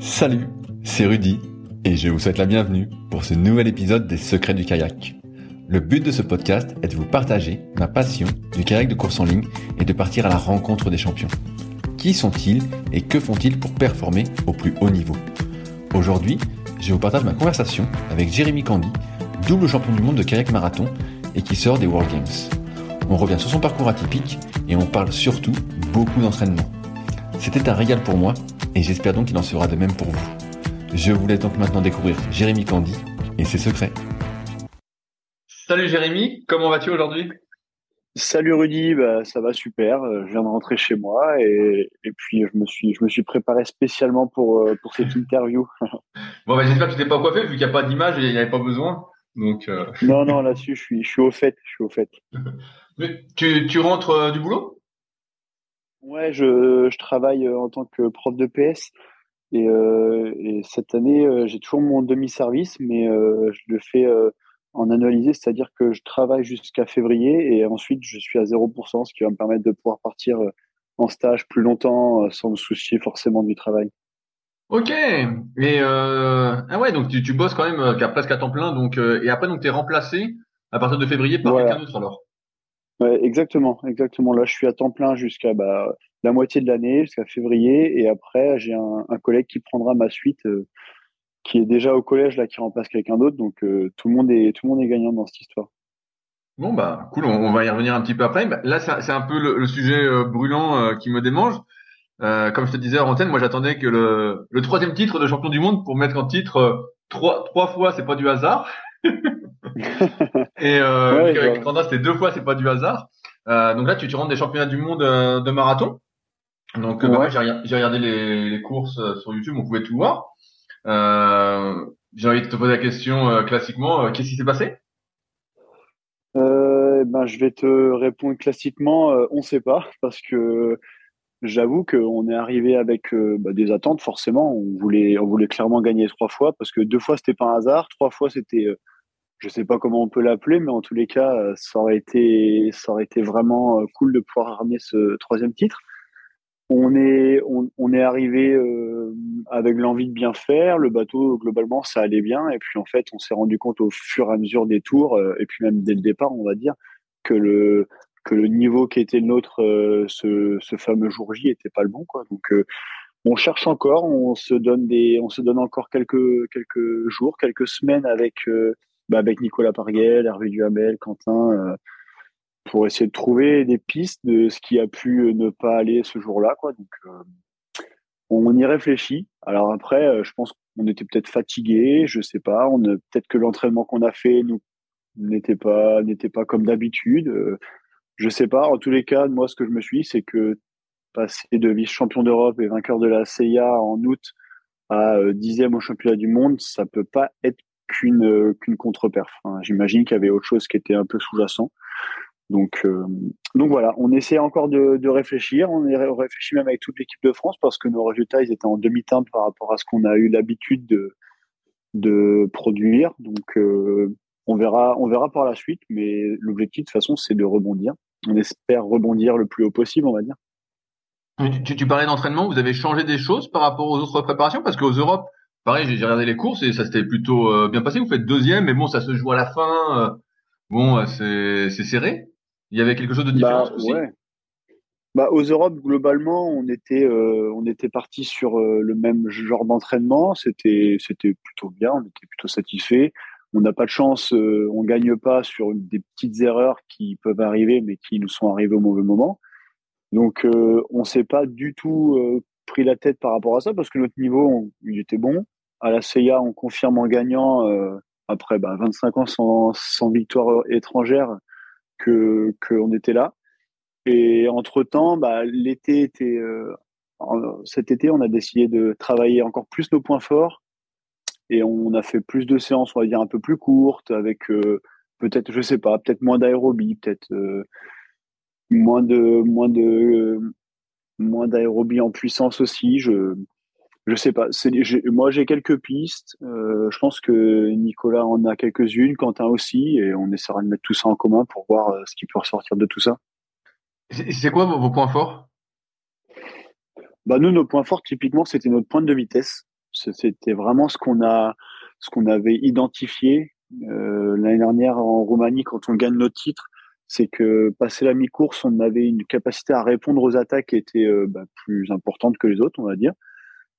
Salut, c'est Rudy et je vous souhaite la bienvenue pour ce nouvel épisode des Secrets du kayak. Le but de ce podcast est de vous partager ma passion du kayak de course en ligne et de partir à la rencontre des champions. Qui sont-ils et que font-ils pour performer au plus haut niveau? Aujourd'hui, je vous partage ma conversation avec Jérémy Candy, double champion du monde de kayak marathon et qui sort des World Games. On revient sur son parcours atypique et on parle surtout beaucoup d'entraînement. C'était un régal pour moi et j'espère donc qu'il en sera de même pour vous. Je vous laisse donc maintenant découvrir Jérémy Candy et ses secrets. Salut Jérémy, comment vas-tu aujourd'hui? Salut Rudy, bah, ça va super. Euh, je viens de rentrer chez moi et, puis je me suis je me suis préparé spécialement pour euh, pour cette interview. bon bah, j'espère que tu t'es pas coiffé vu qu'il n'y a pas d'image et il n'y avait pas besoin. Donc euh, non non là-dessus je suis je suis au fait je suis au fait. Mais tu tu rentres du boulot? Ouais, je, je travaille euh, en tant que prof de PS et, euh, et cette année, euh, j'ai toujours mon demi-service, mais euh, je le fais euh, en annualisé, c'est-à-dire que je travaille jusqu'à février et ensuite je suis à 0%, ce qui va me permettre de pouvoir partir en stage plus longtemps sans me soucier forcément du travail. Ok. Et ah ouais, donc tu, tu bosses quand même presque à temps plein, donc et après donc tu es remplacé à partir de février par quelqu'un d'autre alors? Ouais, exactement, exactement. Là, je suis à temps plein jusqu'à bah, la moitié de l'année, jusqu'à février, et après, j'ai un, un, collègue qui prendra ma suite, euh, qui est déjà au collège là, qui remplace quelqu'un d'autre. Donc euh, tout le monde est tout le monde est gagnant dans cette histoire. Bon bah cool, on, va y revenir un petit peu après. Bah, là, c'est un peu le, sujet euh, brûlant qui me démange. comme je te disais en antenne, moi j'attendais que le, le troisième titre de champion du monde pour mettre en titre trois trois fois, c'est pas du hasard. et euh, ouais, avec c'était deux fois, c'est pas du hasard. Euh, donc là, tu, tu rentres des championnats du monde euh, de marathon. Donc, euh, bah, j'ai regardé les, les, courses sur YouTube, on pouvait tout voir. j'ai envie de te poser la question classiquement, qu'est-ce qui s'est passé? Ben, je vais te répondre classiquement, on ne sait pas, parce que j'avoue qu'on est arrivé avec bah, des attentes forcément. On voulait, on voulait clairement gagner trois fois parce que deux fois c'était pas un hasard, trois fois c'était je sais pas comment on peut l'appeler, mais en tous les cas, euh, ça aurait été, ça aurait été vraiment euh, cool de pouvoir ramener ce troisième titre. On est, on, est arrivé euh, avec l'envie de bien faire. Le bateau, globalement, ça allait bien. Et puis, en fait, on s'est rendu compte au fur et à mesure des tours, et puis même dès le départ, on va dire, que le, que le niveau qui était le nôtre ce, ce fameux jour J était pas le bon, quoi. Donc, on cherche encore, on se donne des, on se donne encore quelques, quelques jours, quelques semaines avec, bah, avec Nicolas Parguel, Hervé Duhamel, Quentin, euh, pour essayer de trouver des pistes de ce qui a pu euh, ne pas aller ce jour-là. Euh, on y réfléchit. Alors après, je pense qu'on était peut-être fatigué, je sais pas. Peut-être que l'entraînement qu'on a fait nous n'était pas n'était pas comme d'habitude. je sais pas. En tous les cas, moi, ce que je me suis, dit, c'est que passer de vice-champion d'Europe et vainqueur de la CIA en août à dixième au championnat du monde, ça peut pas être qu'une euh, qu'une contre-perf. J'imagine qu'il y avait autre chose qui était un peu sous-jacent. Donc, euh, donc voilà, on essaie encore de, réfléchir. On, réfléchit même avec toute l'équipe de France parce que nos résultats ils étaient en demi-teinte par rapport à ce qu'on a eu l'habitude de, de produire. Donc, euh, on verra, on verra par la suite, mais l'objectif de toute façon, c'est de rebondir. On espère rebondir le plus haut possible, on va dire. Tu, tu parlais d'entraînement, vous avez changé des choses par rapport aux autres préparations? Parce qu'aux Europes, pareil, j'ai regardé les courses et ça s'était plutôt euh, bien passé. Vous faites deuxième, mais bon, ça se joue à la fin. Euh, bon, euh, c'est serré. Il y avait quelque chose de différent bah, aussi. Bah, aux Europes, globalement, on était, on était parti sur le même genre d'entraînement. C'était, c'était plutôt bien. On était plutôt satisfait. On n'a pas de chance, on gagne pas sur des petites erreurs qui peuvent arriver, mais qui nous sont arrivées au mauvais moment. Donc, on s'est pas du tout pris la tête par rapport à ça parce que notre niveau, il était bon. À la CIA, on confirme en gagnant euh, après bah, 25 ans sans, victoire étrangère que qu'on était là. Et entre temps, bah, l'été était euh, cet été, on a décidé de travailler encore plus nos points forts et on a fait plus de séances, on va dire un peu plus courtes, avec euh, peut-être, je sais pas, peut-être moins d'aérobie, peut-être moins de moins de moins d'aérobie en puissance aussi. Je sais pas. moi j'ai quelques pistes. Euh, je pense que Nicolas en a quelques-unes, Quentin aussi, et on essaiera de mettre tout ça en commun pour voir euh, ce qui peut ressortir de tout ça. C'est quoi vos, points forts? Bah nous nos points forts typiquement c'était notre pointe de vitesse. C'était vraiment ce qu'on a ce qu'on avait identifié euh, l'année dernière en Roumanie quand on gagne notre titre c'est que passé la mi-course, on avait une capacité à répondre aux attaques qui était euh, bah, plus importante que les autres, on va dire.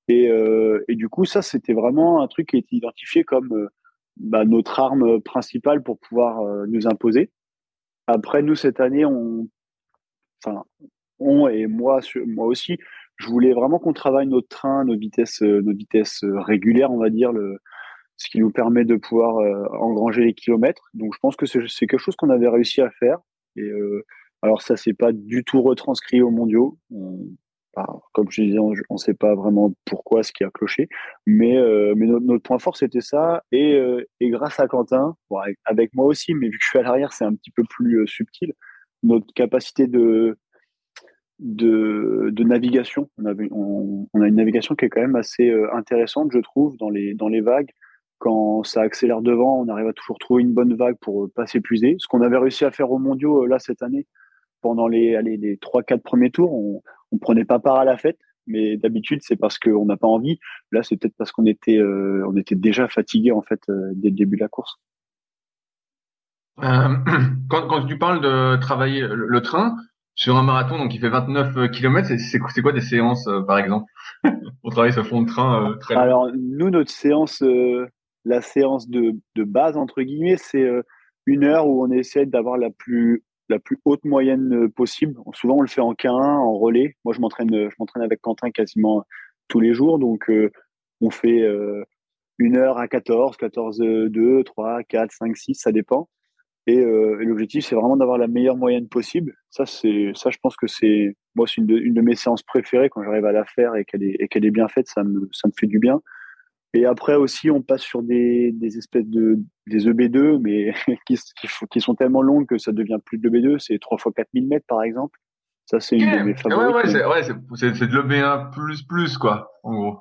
Et, euh, et du coup, ça, c'était vraiment un truc qui a été identifié comme euh, bah, notre arme principale pour pouvoir nous imposer. Après, nous, cette année, on, enfin, on et moi, moi aussi, je voulais vraiment qu'on travaille notre train, nos vitesses, nos vitesses régulières, on va dire, ce qui nous permet de pouvoir euh, engranger les kilomètres. Donc je pense que c'est quelque chose qu'on avait réussi à faire. Et euh, alors ça c'est pas du tout retranscrit aux mondiaux. Comme je disais, on ne sait pas vraiment pourquoi ce qui a cloché, mais euh, notre, point fort c'était ça. Et, et grâce à Quentin, avec, moi aussi, mais vu que je suis à l'arrière, c'est un petit peu plus subtil. Notre capacité de navigation. On, a une navigation qui est quand même assez intéressante, je trouve, dans les, vagues quand ça accélère devant, on arrive à toujours trouver une bonne vague pour euh, pas s'épuiser. Ce qu'on avait réussi à faire aux mondiaux euh, là cette année, pendant les, les 3-4 premiers tours, on ne prenait pas part à la fête. Mais d'habitude, c'est parce qu'on n'a pas envie. Là, c'est peut-être parce qu'on était, euh, on était déjà fatigué en fait dès le début de la course. quand, quand, tu parles de travailler le, train sur un marathon, donc il fait 29 km, c'est quoi des séances par exemple? Pour travailler ce fond de train très Alors nous, notre séance la séance de, de base, entre guillemets, c'est euh, une heure où on essaie d'avoir la plus, la plus haute moyenne euh, possible. Souvent, on le fait en K1, en relais. Moi, je m'entraîne, je m'entraîne avec Quentin quasiment tous les jours. Donc, euh, on fait une heure à 14, 14, 2, 3, 4, 5, 6, ça dépend. Et, l'objectif, c'est vraiment d'avoir la meilleure moyenne possible. Ça, c'est, ça, je pense que c'est, moi, c'est une de, une de mes séances préférées quand j'arrive à la faire et qu'elle est, et qu'elle est bien faite. Ça me, ça me fait du bien. Et après aussi, on passe sur des, des espèces de des EB2, mais qui, qui, sont tellement longues que ça devient plus de l'EB2. C'est 3 fois 4000 mètres, par exemple. Ça, c'est une de mes favorites. Ouais, ouais, c'est de l'EB1 plus plus, quoi, en gros.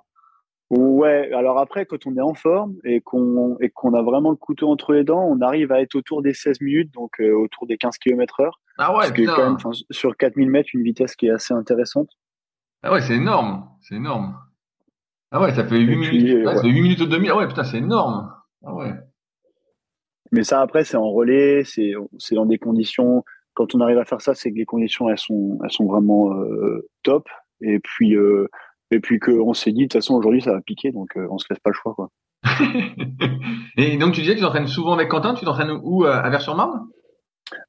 Ouais, alors après, quand on est en forme et qu'on qu'on a vraiment le couteau entre les dents, on arrive à être autour des 16 minutes, donc euh, autour des 15 km heure. Ah ouais, c'est quand même, sur 4000 mètres, une vitesse qui est assez intéressante. Ah ouais, c'est énorme, c'est énorme. Ah ouais, ça fait 8 minutes. Ouais, 8 minutes et demi. Ah ouais, putain, c'est énorme. Ah ouais. Mais ça, après, c'est en relais, c'est, c'est dans des conditions. Quand on arrive à faire ça, c'est que les conditions, elles sont, elles sont vraiment euh, top. Et puis, euh, et puis qu'on s'est dit, de toute façon, aujourd'hui, ça va piquer, donc euh, on se laisse pas le choix, quoi. et donc, tu disais que tu t'entraînes souvent avec Quentin. Tu t'entraînes où à Vers-sur-Marne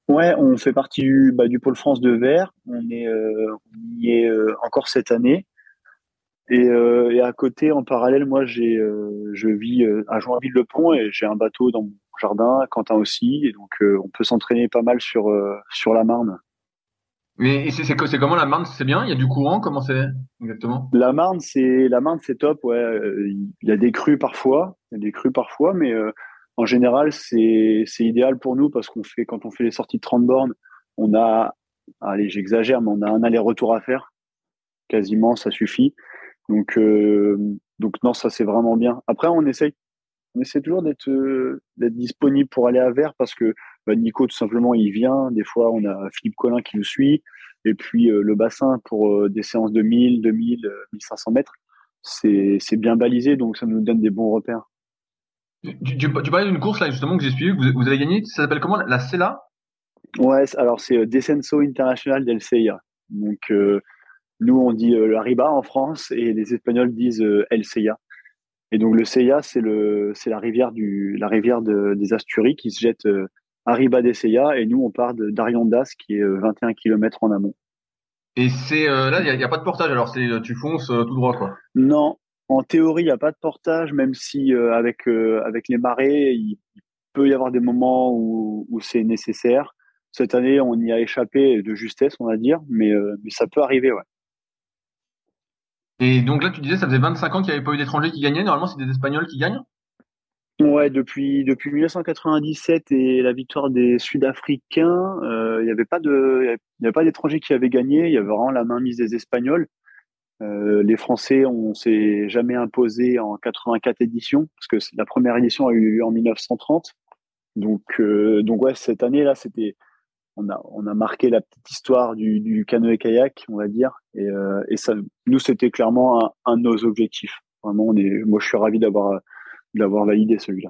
Ouais, on fait partie du, bah, du pôle France de Vers. On est, on y est encore cette année. Et, euh, et, à côté, en parallèle, moi, j'ai, euh, je vis euh, à Joinville-le-Pont et j'ai un bateau dans mon jardin, Quentin aussi, et donc on peut s'entraîner pas mal sur sur la Marne. Mais c'est, c'est, c'est comment la Marne? C'est bien? Il y a du courant? Comment c'est exactement? La Marne, c'est la Marne, c'est top. Ouais, il y a des crues parfois, il y a des crues parfois, mais en général, c'est c'est idéal pour nous parce qu'on fait quand on fait les sorties de 30 bornes, on a, allez, j'exagère, mais on a un aller-retour à faire. Quasiment, ça suffit. Donc, euh, donc non, ça c'est vraiment bien. Après, on essaye on essaie toujours d'être d'être disponible pour aller à Vert parce que bah, Nico tout simplement il vient. Des fois on a Philippe Collin qui nous suit et puis le bassin pour des séances de 1000, 2000, 1500 mètres, c'est c'est bien balisé donc ça nous donne des bons repères. Tu, tu, parlais d'une course là justement que j'ai suivie, vous, vous, avez gagné, ça s'appelle comment La CELA Ouais, alors c'est Descenso International del Ceia. Donc nous, on dit euh, la riba en France et les Espagnols disent euh, El Seya. Et donc le Seya, c'est le c'est la rivière du la rivière des Asturies qui se jette euh, à Riba des Seya et nous on part d'Ariondas qui est 21 km en amont. Et c'est là il n'y a, pas de portage alors c'est tu fonces tout droit quoi. Non, en théorie il n'y a pas de portage même si avec avec les marées il, peut y avoir des moments où, où c'est nécessaire. Cette année on y a échappé de justesse on va dire mais mais ça peut arriver ouais. Et donc là, tu disais, ça faisait 25 ans qu'il n'y avait pas eu d'étrangers qui gagnaient. Normalement, c'est des Espagnols qui gagnent Ouais, depuis, depuis 1997 et la victoire des Sud-Africains, euh, il n'y avait pas d'étrangers qui avaient gagné. Il y avait vraiment la mainmise des Espagnols. Euh, les Français, on s'est jamais imposé en 84 éditions parce que la première édition a eu lieu en 1930. Donc, euh, donc ouais, cette année-là, c'était, on a, on a marqué la petite histoire du, du canoë-kayak, on va dire. Et, euh, et ça, nous, c'était clairement un, un, de nos objectifs. Vraiment, on est, moi, je suis ravi d'avoir, d'avoir validé celui-là.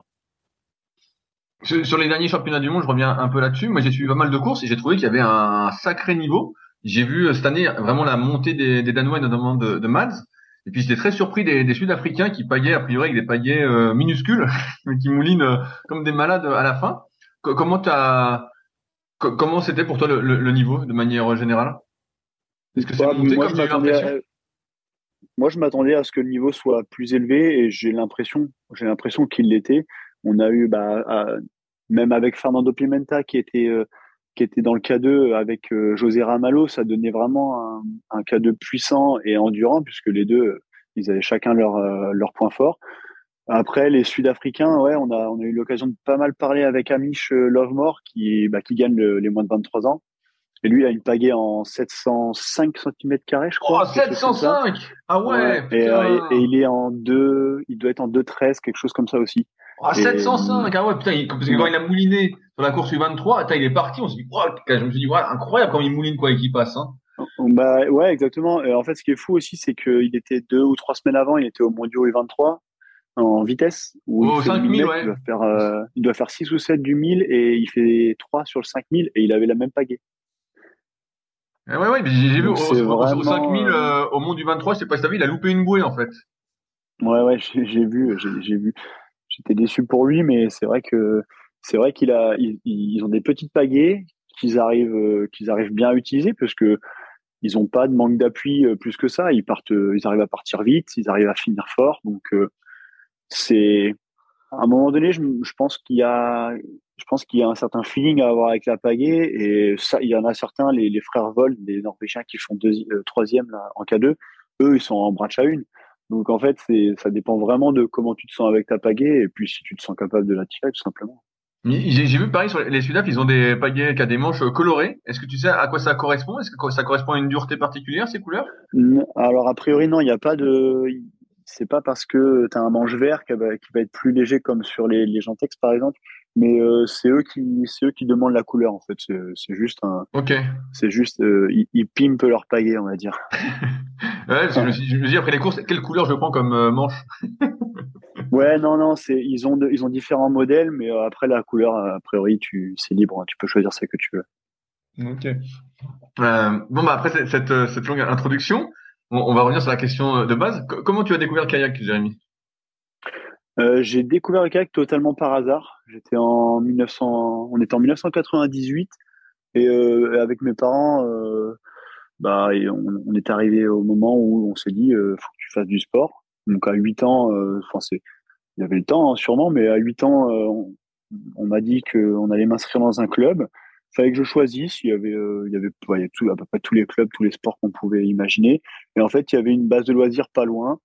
Sur les derniers championnats du monde, je reviens un peu là-dessus. Moi, j'ai suivi pas mal de courses et j'ai trouvé qu'il y avait un sacré niveau. J'ai vu euh, cette année vraiment la montée des, des Danois, notamment de, de Mads. Et puis j'étais très surpris des, des Sud-Africains qui paillaient a priori avec des paillets euh, minuscules, mais qui moulinent euh, comme des malades à la fin. comment t'as comment c'était pour toi le, niveau de manière générale? Est-ce que c'est bah, monté moi, comme je Moi, je m'attendais à ce que le niveau soit plus élevé et j'ai l'impression, j'ai l'impression qu'il l'était. On a eu, bah, même avec Fernando Pimenta qui était euh, qui était dans le K2 avec euh, José Ramalho, ça donnait vraiment un, un, K2 puissant et endurant puisque les deux, ils avaient chacun leur euh, leur point fort. Après, les Sud-Africains, ouais, on a, on a eu l'occasion de pas mal parler avec Amish euh, Lovemore, qui, bah, qui gagne les moins de 23 ans. Et lui, il a une pagaie en 705 cm je crois. Oh, 705 Ah ouais, euh, et, il est en 2, il doit être en 2,13, quelque chose comme ça aussi. Ah, 705 Ah ouais, putain, il, parce que quand il a mouliné sur la course U23, il est parti, on s'est dit, je me suis dit, ouais, incroyable quand il mouline quoi et qu'il passe. Hein. Bah ouais, exactement. en fait, ce qui est fou aussi, c'est qu'il était deux ou trois semaines avant, il était au Mondiaux U23 en vitesse. Où oh, 5000, ouais. il, doit faire, euh, il doit faire 6 ou 7 du 1000 et il fait 3 sur le 5000 et il avait la même pagaie. ouais, ouais, j'ai vu au, vraiment... 5000 euh, au monde du 23, je sais pas si t'as vu, il a loupé une bouée en fait. Ouais, ouais, j'ai vu, j'ai vu. J'étais déçu pour lui, mais c'est vrai que c'est vrai qu'il a, ils, ils, ont des petites pagaies qu'ils arrivent, euh, qu'ils arrivent bien à utiliser, parce que ils ont pas de manque d'appui plus que ça. Ils partent, ils arrivent à partir vite, ils arrivent à finir fort, donc c'est à un moment donné, je, je pense qu'il y a, je pense qu'il y a un certain feeling à avoir avec la pagaie et ça, il y en a certains, les, les frères Vol, des Norvégiens qui font deux, euh, troisième là, en K2, eux, ils sont en branche à une. Donc en fait, c'est, ça dépend vraiment de comment tu te sens avec ta pagaie et puis si tu te sens capable de la tirer tout simplement. J'ai vu pareil sur les Sudaf, ils ont des pagaies qui a des manches colorées. Est-ce que tu sais à quoi ça correspond? Est-ce que ça correspond à une dureté particulière ces couleurs? Alors a priori non, il n'y a pas de, c'est pas parce que tu as un manche vert qui va, être plus léger comme sur les, les Gentex par exemple, mais euh, c'est eux qui c'est eux qui demandent la couleur en fait. C'est juste un. Ok. C'est juste euh, ils, ils, pimpent leur paillet on va dire. ouais, parce que je, me dis après les courses quelle couleur je prends comme euh, manche? ouais non non c'est ils ont ils ont différents modèles mais après la couleur a priori tu c'est libre hein, tu peux choisir celle que tu veux. Ok. bon bah après cette, cette longue introduction on, va revenir sur la question euh, de base. comment tu as découvert le kayak, Jérémy? Euh, J'ai découvert le kayak totalement par hasard. J'étais en 1900, on était en 1998 et euh, avec mes parents, bah, on, est arrivé au moment où on s'est dit, faut que tu fasses du sport. Donc à 8 ans, enfin c'est, il y avait le temps hein, sûrement, mais à 8 ans, on, on m'a dit qu'on allait m'inscrire dans un club fallait que je choisisse. Il y avait, euh, il y avait, il y a tout, à peu près tous les clubs, tous les sports qu'on pouvait imaginer. Et en fait, il y avait une base de loisirs pas loin.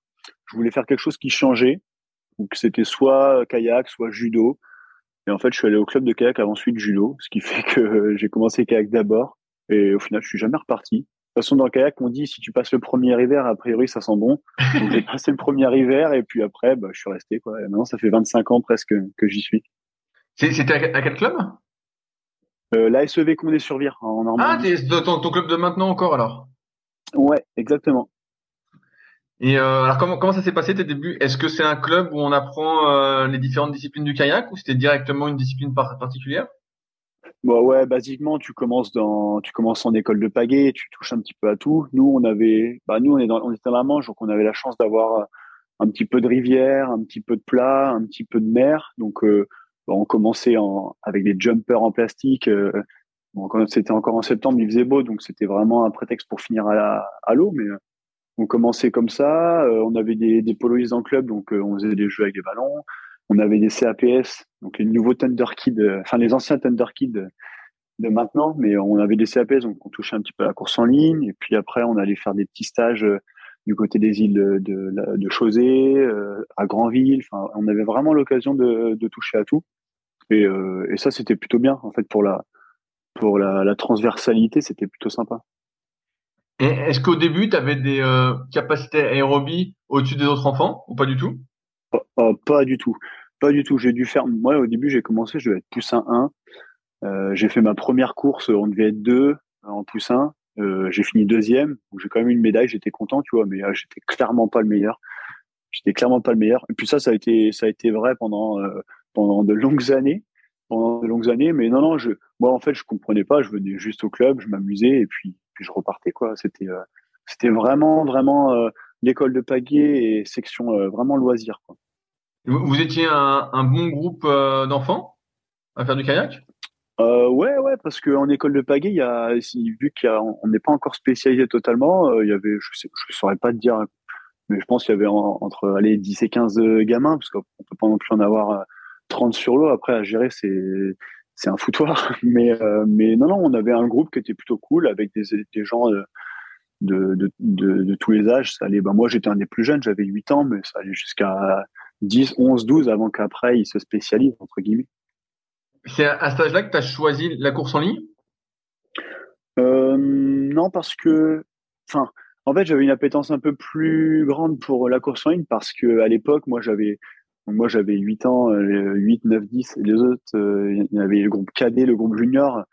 Je voulais faire quelque chose qui changeait. Donc c'était soit kayak, soit judo. Et en fait, je suis allé au club de kayak avant ensuite judo, ce qui fait que j'ai commencé kayak d'abord. Et au final, je suis jamais reparti. façon, dans le kayak, on dit si tu passes le premier hiver, a priori, ça sent bon. Donc, j'ai passé le premier hiver et puis après, bah, je suis resté. Quoi. maintenant, ça fait 25 ans presque que j'y suis. C'était à, quel club? La SEV Condé sur Vire en Normandie. Ah, t'es ton, ton club de maintenant encore alors? Ouais, exactement. Et euh, alors comment comment ça s'est passé tes débuts? Est-ce que c'est un club où on apprend euh, les différentes disciplines du kayak ou c'était directement une discipline particulière? Bon, ouais, basiquement tu commences dans tu commences en école de pagaie, tu touches un petit peu à tout. Nous on avait bah nous on est dans on était dans la Manche donc on avait la chance d'avoir un petit peu de rivière, un petit peu de plat, un petit peu de mer. Donc euh, on commençait en avec des jumpers en plastique. Euh, bon, quand c'était encore en septembre, il faisait beau donc c'était vraiment un prétexte pour finir à l'eau mais on commençait comme ça. Euh, on avait des, des poloistes en club, donc euh, on faisait des jeux avec des ballons. On avait des CAPS, donc les nouveaux Thunder Kids, euh, enfin les anciens Thunder Kids de, maintenant, mais on avait des CAPS, donc on touchait un petit peu à la course en ligne. Et puis après, on allait faire des petits stages du côté des îles de, de, à Granville. Enfin, on avait vraiment l'occasion de, toucher à tout. Et, et ça, c'était plutôt bien, en fait, pour la, pour la, la transversalité, c'était plutôt sympa. Est-ce qu'au début, tu avais des euh, capacités aérobie au-dessus des autres enfants ou pas du tout? Oh, oh, Pas du tout. Pas du tout. J'ai dû faire. Moi, au début, j'ai commencé, je devais être poussin 1. Euh, j'ai fait ma première course, on devait être deux en poussin. Euh, j'ai fini deuxième. J'ai quand même une médaille, j'étais content, tu vois, mais euh, j'étais clairement pas le meilleur. J'étais clairement pas le meilleur. Et puis ça, ça a été, ça a été vrai pendant, euh, pendant de longues années. Pendant de longues années. Mais non, non, je, moi, en fait, je comprenais pas. Je venais juste au club, je m'amusais et puis puis je repartais quoi. C'était euh, c'était vraiment vraiment euh, l'école de pagaie et section euh, vraiment loisir quoi. Vous étiez un, un bon groupe d'enfants à faire du kayak? Ouais, ouais, parce qu'en école de pagaie, il y a, vu qu'on n'est pas encore spécialisé totalement, il y avait, je je saurais pas te dire, mais je pense qu'il y avait entre, allez, 10 et 15 gamins, parce qu'on peut pas non plus en avoir 30 sur l'eau. Après, à gérer, c'est, c'est un foutoir. Mais, euh, mais non, non, on avait un groupe qui était plutôt cool avec des, des gens de, de, de, de, tous les âges. Ça allait, ben moi, j'étais un des plus jeunes, j'avais 8 ans, mais ça allait jusqu'à 10, 11, 12 avant qu'après, ils se spécialisent, entre guillemets. C'est à cet âge-là que tu as choisi la course en ligne? Euh, Non, parce que, enfin, en fait, j'avais une appétence un peu plus grande pour la course en ligne parce que à l'époque, moi, j'avais moi, j'avais 8 ans, 8, 9, 10. Et les autres, euh, il y avait le groupe cadet, le groupe junior.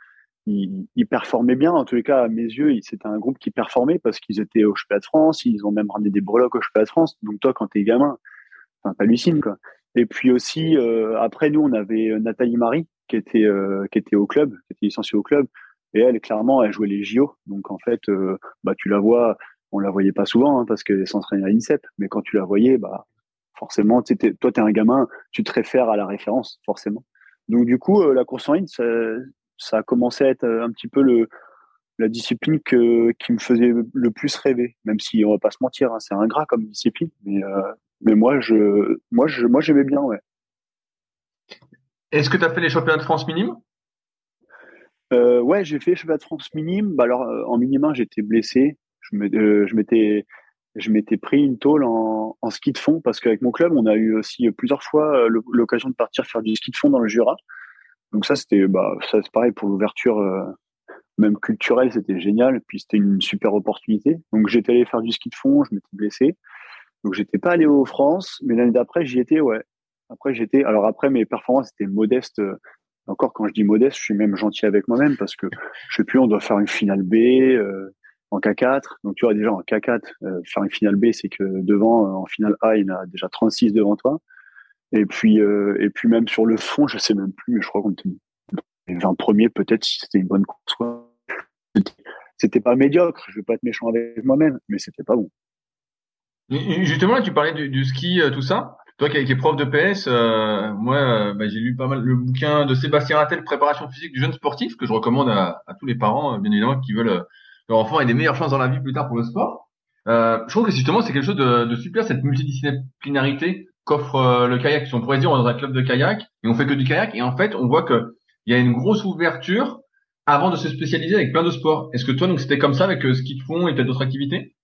Ils, performaient bien. En tous les cas, à mes yeux, c'était un groupe qui performait parce qu'ils étaient au Championnat de France. Ils ont même ramené des breloques au Championnat de France. Donc, toi, quand t'es gamin, t'hallucines, quoi. Et puis aussi, euh, après, nous, on avait euh, Nathalie Marie, qui était, qui était au club, qui était licenciée au club. Et elle, clairement, elle jouait les JO. Donc, en fait, bah, tu la vois, on la voyait pas souvent hein, parce qu'elle s'entraînait à l'INSEP. Mais quand tu la voyais, bah, forcément, toi, tu es un gamin, tu te réfères à la référence, forcément. Donc, du coup, euh, la course en ligne, ça, a commencé à être euh, un petit peu le, la discipline que, qui me faisait le plus rêver, même si on va pas se mentir, hein, c'est ingrat comme discipline, mais, euh, mais moi, je, moi, je, moi, j'aimais bien, ouais. Est-ce que tu as fait les championnats de France minimes euh, Ouais, j'ai fait les championnats de France minimes. Bah alors, en minime j'étais blessé. Je m'étais je m'étais pris une tôle en, ski de fond parce qu'avec mon club, on a eu aussi plusieurs fois euh, l'occasion de partir faire du ski de fond dans le Jura. Donc ça, c'était bah, ça c'est pareil pour l'ouverture euh, même culturelle, c'était génial. Puis c'était une super opportunité. Donc j'étais allé faire du ski de fond, je m'étais blessé. Donc j'étais pas allé aux France, mais l'année d'après, j'y étais, ouais. Après j'étais. Alors après, mes performances étaient modestes. Encore quand je dis modeste, je suis même gentil avec moi-même parce que je sais plus, on doit faire une finale B. Euh, en K4. Donc tu vois déjà en K4, euh, faire une finale B, c'est que devant, euh, en finale A, il a déjà 36 devant toi. Et puis, euh, et puis même sur le fond, je sais même plus, mais je crois qu'on était 20 premiers peut-être si c'était une bonne course. C'était pas médiocre, je vais pas être méchant avec moi-même, mais c'était pas bon. Justement, tu parlais du, ski, tout ça. Toi qui, es prof de PS, moi, bah, j'ai lu pas mal le bouquin de Sébastien Rattel, Préparation physique du jeune sportif, que je recommande à tous les parents, bien évidemment, qui veulent leur enfant ait des meilleures chances dans la vie plus tard pour le sport. Euh, je trouve que justement c'est quelque chose de, super cette multidisciplinarité qu'offre euh, le kayak. Si on pourrait dire on est dans un club de kayak et on fait que du kayak et en fait on voit que il y a une grosse ouverture avant de se spécialiser avec plein de sports. Est-ce que toi donc c'était comme ça avec euh, ski de fond et peut-être d'autres activités?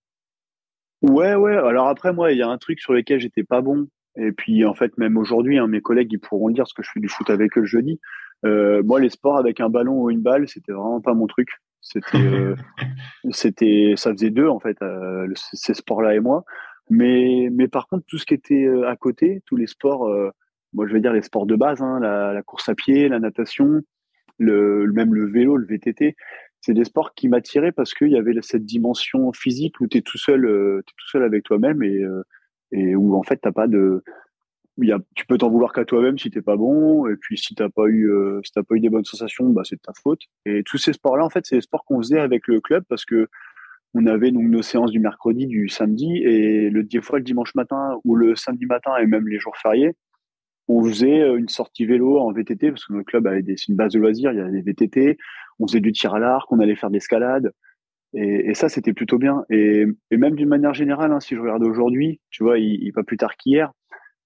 Ouais ouais. Alors après moi il y a un truc sur lequel j'étais pas bon et puis en fait même aujourd'hui hein, mes collègues ils pourront dire parce que je fais du foot avec eux le jeudi. Euh, moi les sports avec un ballon ou une balle c'était vraiment pas mon truc. C'était, c'était, ça faisait deux en fait, ces sports-là et moi. Mais, mais par contre, tout ce qui était à côté, tous les sports, moi je vais dire les sports de base, hein, la, la, course à pied, la natation, le, même le vélo, le VTT, c'est des sports qui m'attiraient parce qu'il y avait cette dimension physique où tu es tout seul, es tout seul avec toi-même et, et où en fait t'as pas de tu peux t'en vouloir qu'à toi-même si t'es pas bon et puis si t'as pas eu si t'as pas eu des bonnes sensations bah c'est de ta faute et tous ces sports là en fait c'est des sports qu'on faisait avec le club parce que on avait donc nos séances du mercredi du samedi et le des fois le dimanche matin ou le samedi matin et même les jours fériés on faisait une sortie vélo en VTT parce que notre club avait des, une base de loisirs il y avait des VTT on faisait du tir à l'arc on allait faire de l'escalade et, ça, c'était plutôt bien. Et, et même d'une manière générale, hein, si je regarde aujourd'hui, tu vois, il, il, pas plus tard qu'hier,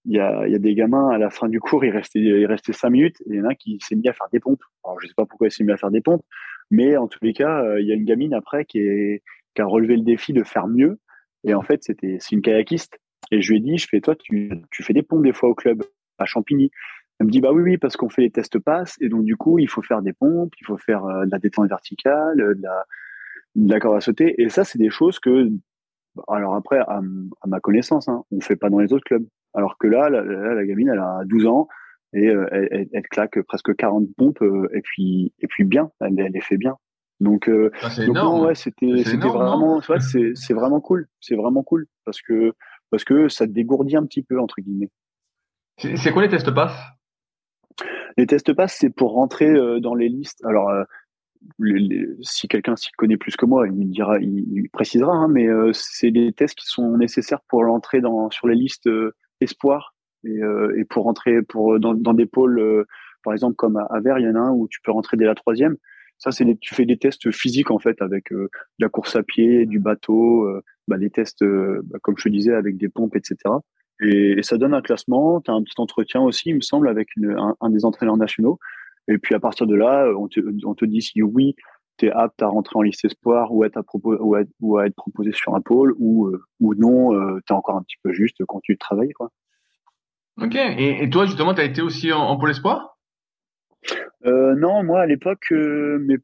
il y a, y a des gamins à la fin du cours, il restait, il restait cinq minutes, et il y en a un qui s'est mis à faire des pompes. Alors, je sais pas pourquoi il s'est mis à faire des pompes, mais en tous les cas, euh, il y a une gamine après qui, est, qui a relevé le défi de faire mieux. Et en fait, c'était, c'est une kayakiste. Et je lui ai dit, je fais, toi, tu, fais des pompes des fois au club à Champigny. Elle me dit, bah oui, oui, parce qu'on fait les tests passes, et donc du coup, il faut faire des pompes, il faut faire euh, de la détente verticale, de la, de la corde à sauter. Et ça, c'est des choses que, alors après, à, ma connaissance, hein, on fait pas dans les autres clubs. Alors que là, la, la, gamine, elle a 12 ans et euh, elle, elle, claque presque 40 pompes euh, et puis et puis bien, elle, elle les fait bien. Donc, euh, donc ouais, c'était c'était vraiment, c'est c'est vraiment cool, c'est vraiment cool parce que parce que ça dégourdit un petit peu entre guillemets. C'est quoi les tests pass? Les tests pass, c'est pour rentrer dans les listes. Alors si quelqu'un s'y connaît plus que moi, il dira, il, précisera, hein, mais euh, c'est des tests qui sont nécessaires pour l'entrée dans sur les listes euh, espoir et, euh, et, pour rentrer pour dans, dans des pôles, par exemple comme à, à il y en a un où tu peux rentrer dès la troisième. Ça, c'est tu fais des tests physiques en fait avec de la course à pied, du bateau, bah, les tests, bah, comme je te disais, avec des pompes, etc. Et, ça donne un classement. Tu as un petit entretien aussi, il me semble, avec un, un des entraîneurs nationaux. Et puis à partir de là, on te, on te dit si oui, tu es apte à rentrer en liste espoir ou, être à, ou, à, ou à être proposé sur un pôle ou, euh, ou non, euh, tu es encore un petit peu juste quand tu travailles. Quoi. Ok. Et, et toi, justement, tu as été aussi en, pôle espoir? Euh, Non, moi à l'époque, euh, mais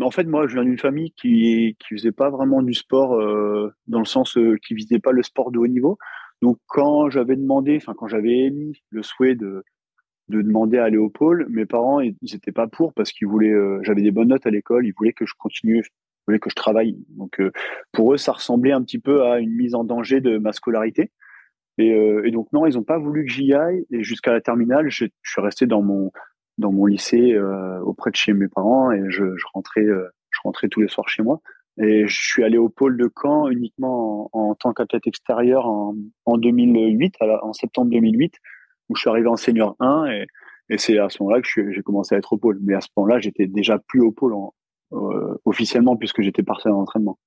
en fait, moi, je viens d'une famille qui qui faisait pas vraiment du sport dans le sens qui visait pas le sport de haut niveau. Donc, quand j'avais demandé, enfin, quand j'avais émis le souhait de de demander à aller au pôle. Mes parents, ils n'étaient pas pour parce qu'ils voulaient, euh, j'avais des bonnes notes à l'école, ils voulaient que je continue, ils voulaient que je travaille. Donc euh, pour eux, ça ressemblait un petit peu à une mise en danger de ma scolarité. Et, euh, donc non, ils n'ont pas voulu que j'y aille. Et jusqu'à la terminale, je, suis resté dans mon dans mon lycée auprès de chez mes parents et je, rentrais je rentrais tous les soirs chez moi. Et je suis allé au pôle de Caen uniquement en, en tant qu'athlète extérieur en, en 2008, en septembre 2008 où je suis arrivé en senior 1 et, et c'est à ce moment-là que j'ai commencé à être au pôle. Mais à ce moment-là, j'étais déjà plus au pôle en, euh, officiellement puisque j'étais parti en entraînement.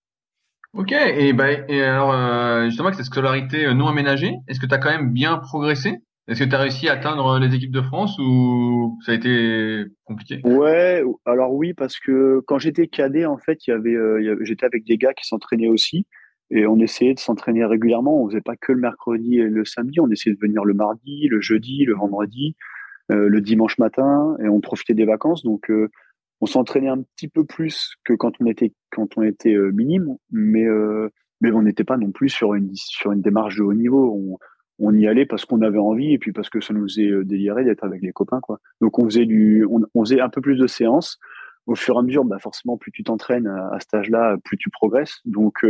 Ok, et, bah, et alors euh, justement avec cette scolarité euh, non aménagée, est-ce que tu as quand même bien progressé? Est-ce que tu as réussi à atteindre les équipes de France ou ça a été compliqué? Ouais, alors oui, parce que quand j'étais cadet, en fait, il y avait, j'étais avec des gars qui s'entraînaient aussi. Et on essayait de s'entraîner régulièrement. On faisait pas que le mercredi et le samedi. On essayait de venir le mardi, le jeudi, le vendredi, euh, le dimanche matin, et on profitait des vacances. Donc, euh, on s'entraînait un petit peu plus que quand on était quand on était euh, minime, mais mais on n'était pas non plus sur une sur une démarche de haut niveau. On, on y allait parce qu'on avait envie et puis parce que ça nous faisait délirer d'être avec les copains, quoi. Donc, on faisait du, on faisait un peu plus de séances. Au fur et à mesure, bah forcément, plus tu t'entraînes à, à, cet âge-là, plus tu progresses. Donc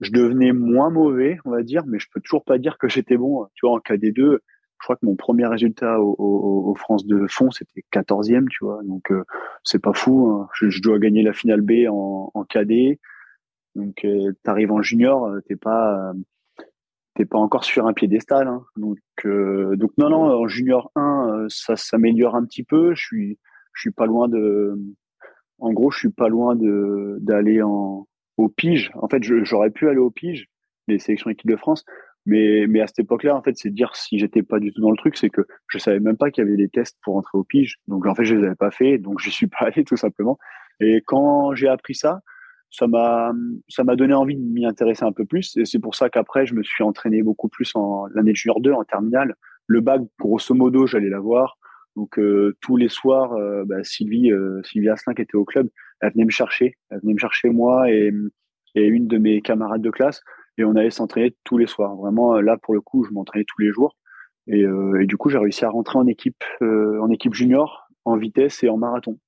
je devenais moins mauvais, on va dire, mais je peux toujours pas dire que j'étais bon. Tu vois, en KD2, je crois que mon premier résultat au, France de fond, c'était 14e, tu vois. Donc, euh, c'est pas fou. Hein. Je, dois gagner la finale B en, en KD. Donc, euh, t'arrives en junior, euh, t'es pas, t'es pas encore sur un piédestal. Hein. Donc, euh, donc non, non, en junior 1, ça s'améliore un petit peu. Je suis, je suis pas loin de, en gros, je suis pas loin de d'aller en au pige. En fait, j'aurais pu aller au pige, les sélections équipe de France, mais, mais à cette époque-là, en fait, c'est dire si j'étais pas du tout dans le truc, c'est que je savais même pas qu'il y avait des tests pour entrer au pige. Donc, en fait, je les avais pas fait, donc je suis pas allé tout simplement. Et quand j'ai appris ça, ça m'a, ça m'a donné envie de m'y intéresser un peu plus. Et c'est pour ça qu'après, je me suis entraîné beaucoup plus en l'année de junior 2, en terminale. Le bac, grosso modo, j'allais l'avoir. Donc tous les soirs, bah, Sylvie, Sylvie Asselin qui était au club, elle venait me chercher, elle venait me chercher moi et, et une de mes camarades de classe et on allait s'entraîner tous les soirs. Vraiment là pour le coup, je m'entraînais tous les jours et, et du coup j'ai réussi à rentrer en équipe en équipe junior en vitesse et en marathon.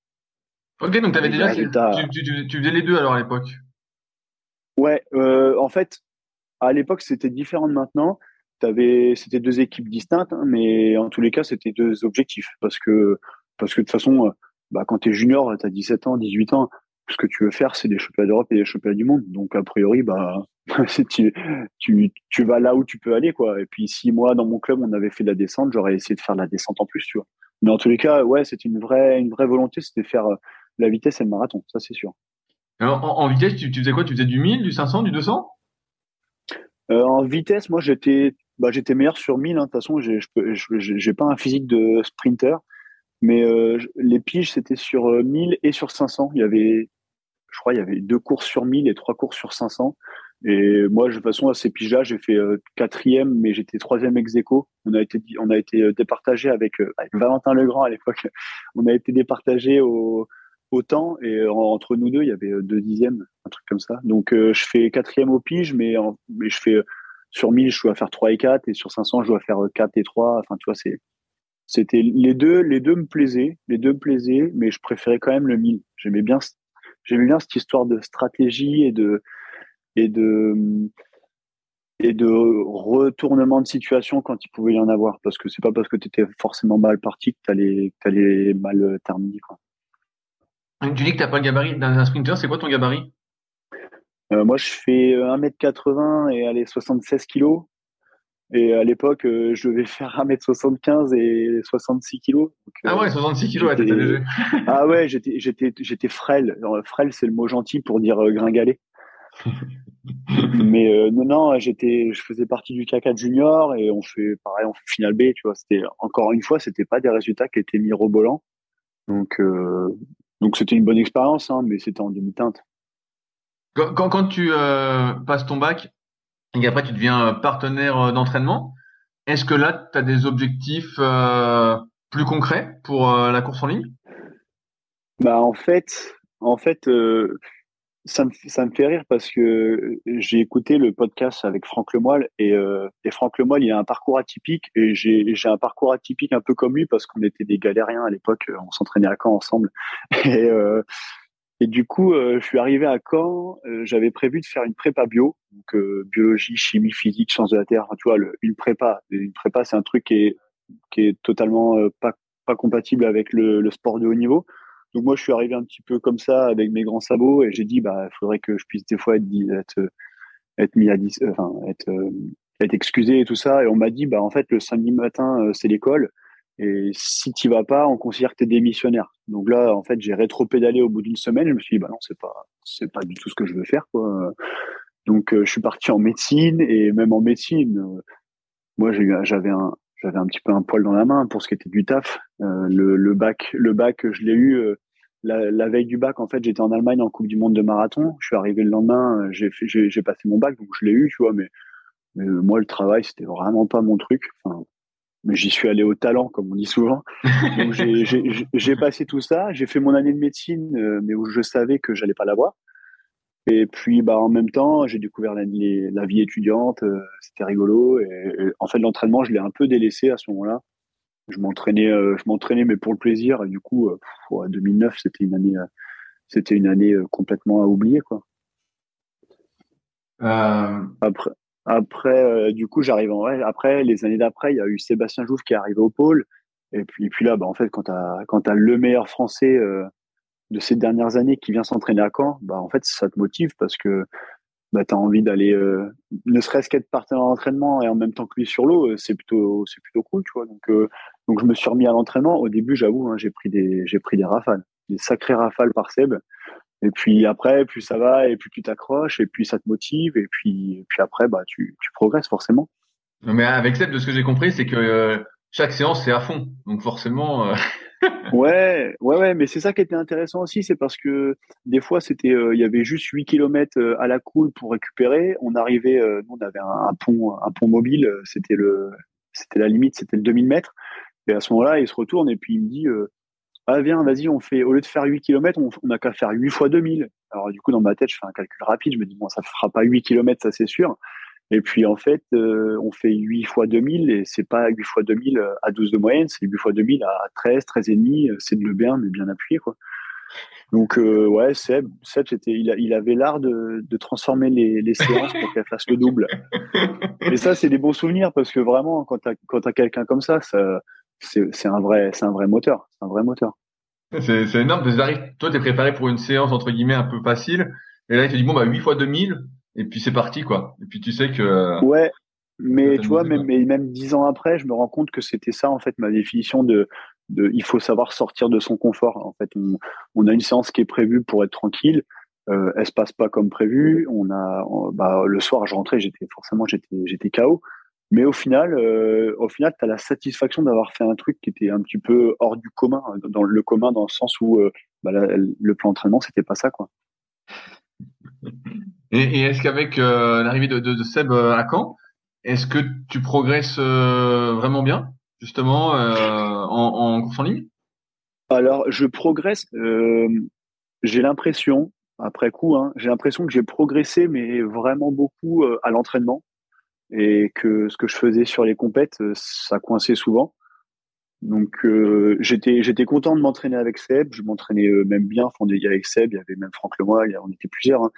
Ok, donc avais déjà, tu, tu, tu, faisais les deux alors à l'époque? Ouais, euh, en fait, à l'époque c'était différent de maintenant. C'était deux équipes distinctes, hein, mais en tous les cas c'était deux objectifs parce que parce que de toute façon, euh, bah, quand tu es junior, tu as 17 ans, 18 ans, ce que tu veux faire c'est des championnats d'Europe et des championnats du monde. Donc a priori, bah tu, tu, tu vas là où tu peux aller quoi. Et puis si moi dans mon club on avait fait de la descente, j'aurais essayé de faire de la descente en plus, tu vois. Mais en tous les cas, ouais, c'était une vraie une vraie volonté, c'était faire euh, la vitesse et le marathon, ça c'est sûr. Alors, en, vitesse, tu, faisais quoi? Tu faisais du 1000, du 500, du 200 euh, En vitesse, moi j'étais bah, j'étais meilleur sur 1000. Hein. De toute façon, j'ai n'ai pas un physique de sprinter, mais euh, les piges c'était sur 1000 et sur 500. Il y avait, je crois, il y avait deux courses sur 1000 et trois courses sur 500. Et moi, de toute façon, à ces piges-là, j'ai fait quatrième, mais j'étais troisième ex aequo. On a été, on a été départagé avec, avec Valentin Legrand à l'époque. On a été départagé au, autant et entre nous deux il y avait deux dixièmes un truc comme ça donc je fais quatrième au pige mais mais je fais sur 1000 je dois faire 3 et 4 et sur 500 je dois faire 4 et 3 enfin tu vois c'est c'était les deux les deux me plaisaient les deux me plaisaient mais je préférais quand même le 1000 j'aimais bien j'aimais bien cette histoire de stratégie et de et de et de retournement de situation quand il pouvait y en avoir parce que c'est pas parce que tu étais forcément mal parti que tu allais, mal terminer quoi. Tu dis que tu n'as pas le gabarit d'un sprinter, c'est quoi ton gabarit? Euh, Moi, je fais 1m80 et allez, 76 kg. Et à l'époque, euh, je devais faire 1m75 et 66 kg. ah ouais, 66 kg, t'étais léger. ah ouais, j'étais, j'étais, j'étais frêle. frêle, c'est le mot gentil pour dire euh, gringalet. Mais non, non, j'étais, je faisais partie du K4 junior et on fait pareil, on fait final B, tu vois. C'était encore une fois, c'était pas des résultats qui étaient mirobolants. Donc, donc c'était une bonne expérience, hein, mais c'était en demi-teinte. Quand, quand, tu euh, passes ton bac et après tu deviens euh, partenaire euh, d'entraînement, est-ce que là tu as des objectifs plus concrets pour la course en ligne? Bah en fait, en fait, ça me, ça me fait rire parce que j'ai écouté le podcast avec Franck Lemoyle et, euh, et Franck Lemoyle, il a un parcours atypique et j'ai un parcours atypique un peu comme lui parce qu'on était des galériens à l'époque, on s'entraînait à Caen ensemble. Et, euh, et du coup, euh, je suis arrivé à Caen, euh, j'avais prévu de faire une prépa bio, donc euh, biologie, chimie, physique, sciences de la terre. tu vois, une prépa, une prépa, c'est un truc qui est, totalement pas, compatible avec le, sport de haut niveau. Donc moi, je suis arrivé un petit peu comme ça avec mes grands sabots et j'ai dit, bah, faudrait que je puisse des fois être, être, mis à enfin, être, excusé et tout ça. Et on m'a dit, bah, en fait, le samedi matin, c'est l'école. Et si tu vas pas, on considère que tu es démissionnaire. Donc là, en fait, j'ai rétro-pédalé au bout d'une semaine. Je me suis dit, bah non, c'est pas, pas du tout ce que je veux faire. Donc, euh, je suis parti en médecine et même en médecine, moi, j'avais un, j'avais un petit peu un poil dans la main pour ce qui était du taf. Euh, le, bac, le bac, je l'ai eu euh, la, veille du bac. En fait, j'étais en Allemagne en Coupe du Monde de marathon. Je suis arrivé le lendemain, euh, j'ai passé mon bac, donc je l'ai eu, tu vois. Mais, moi, le travail, c'était vraiment pas mon truc. Mais j'y suis allé au talent, comme on dit souvent. Donc j'ai passé tout ça. J'ai fait mon année de médecine, mais où je savais que j'allais pas l'avoir. Et puis, bah, en même temps, j'ai découvert la, la, vie étudiante. Euh, c'était rigolo. Et, en fait, l'entraînement, je l'ai un peu délaissé à ce moment-là. Je m'entraînais, euh, je m'entraînais, mais pour le plaisir. Et du coup, euh, 2009, c'était une année, euh, c'était une année complètement à oublier, quoi. Après, après, du coup, j'arrive en Après, les années d'après, il y a eu Sébastien Jouve qui est arrivé au pôle. Et puis, puis là, bah, en fait, quand quand t'as le meilleur français de ces dernières années qui vient s'entraîner à Caen, bah en fait ça te motive parce que bah, tu as envie d'aller euh, ne serait-ce qu'être partenaire d'entraînement et en même temps que lui sur l'eau, euh, c'est plutôt c'est plutôt cool, tu vois. Donc euh, donc je me suis remis à l'entraînement. Au début, j'avoue, hein, j'ai pris des j'ai pris des rafales, des sacrées rafales par Seb. Et puis après, plus ça va et plus tu t'accroches et puis ça te motive et puis puis après bah tu tu progresses forcément. mais avec Seb, de ce que j'ai compris, c'est que chaque séance c'est à fond. Donc forcément ouais, ouais, ouais, mais c'est ça qui était intéressant aussi, c'est parce que des fois, c'était, euh, il y avait juste 8 km euh, à la cool pour récupérer. On arrivait, euh, nous, on avait un, pont, un pont mobile, c'était le, c'était la limite, c'était le 2000 mètres. Et à ce moment-là, il se retourne et puis il me dit Ah, viens, vas-y, on fait, au lieu de faire 8 km, on n'a qu'à faire 8 fois 2000. Alors, du coup, dans ma tête, je fais un calcul rapide. Je me dis Bon, ça ne fera pas 8 km, ça c'est sûr. Et puis en fait, euh, on fait 8 fois 2000 et c'est pas 8 fois 2000 à 12 de moyenne, c'est 8 fois 2000 à 13, 13 et demi, c'est de le bien mais bien appuyé quoi. Donc euh, ouais, Seb, Seb c'était, il, il avait l'art de, de, transformer les, les séances pour qu'elles fassent le double. Et ça, c'est des bons souvenirs parce que vraiment, quand t'as quand as quelqu'un comme ça, ça c'est un vrai, c'est un vrai moteur, c'est un vrai moteur. C'est énorme. Toi, t'es préparé pour une séance entre guillemets un peu facile, et là il te dit bon bah 8 fois 2000, et puis c'est parti quoi. Et puis tu sais que ouais, mais tu vois même même dix ans après, je me rends compte que c'était ça en fait ma définition de de il faut savoir sortir de son confort. En fait, on, on a une séance qui est prévue pour être tranquille. Euh, elle se passe pas comme prévu. On a, bah, le soir, je rentrais, j'étais forcément, j'étais, j'étais KO. Mais au final, euh, au final, tu as la satisfaction d'avoir fait un truc qui était un petit peu hors du commun, dans le commun, dans le sens où euh, bah, le plan d'entraînement, c'était pas ça, quoi. Et, est-ce qu'avec euh, l'arrivée de, Seb à Caen, est-ce que tu progresses vraiment bien, justement, en, course en ligne? Alors, je progresse. j'ai l'impression, après coup, hein, j'ai l'impression que j'ai progressé, mais vraiment beaucoup à l'entraînement, et que ce que je faisais sur les compètes, ça coinçait souvent. Donc j'étais j'étais content de m'entraîner avec Seb, je m'entraînais même bien, enfin, il y avec Seb, il y avait même Franck Lemoy, on était plusieurs. Hein.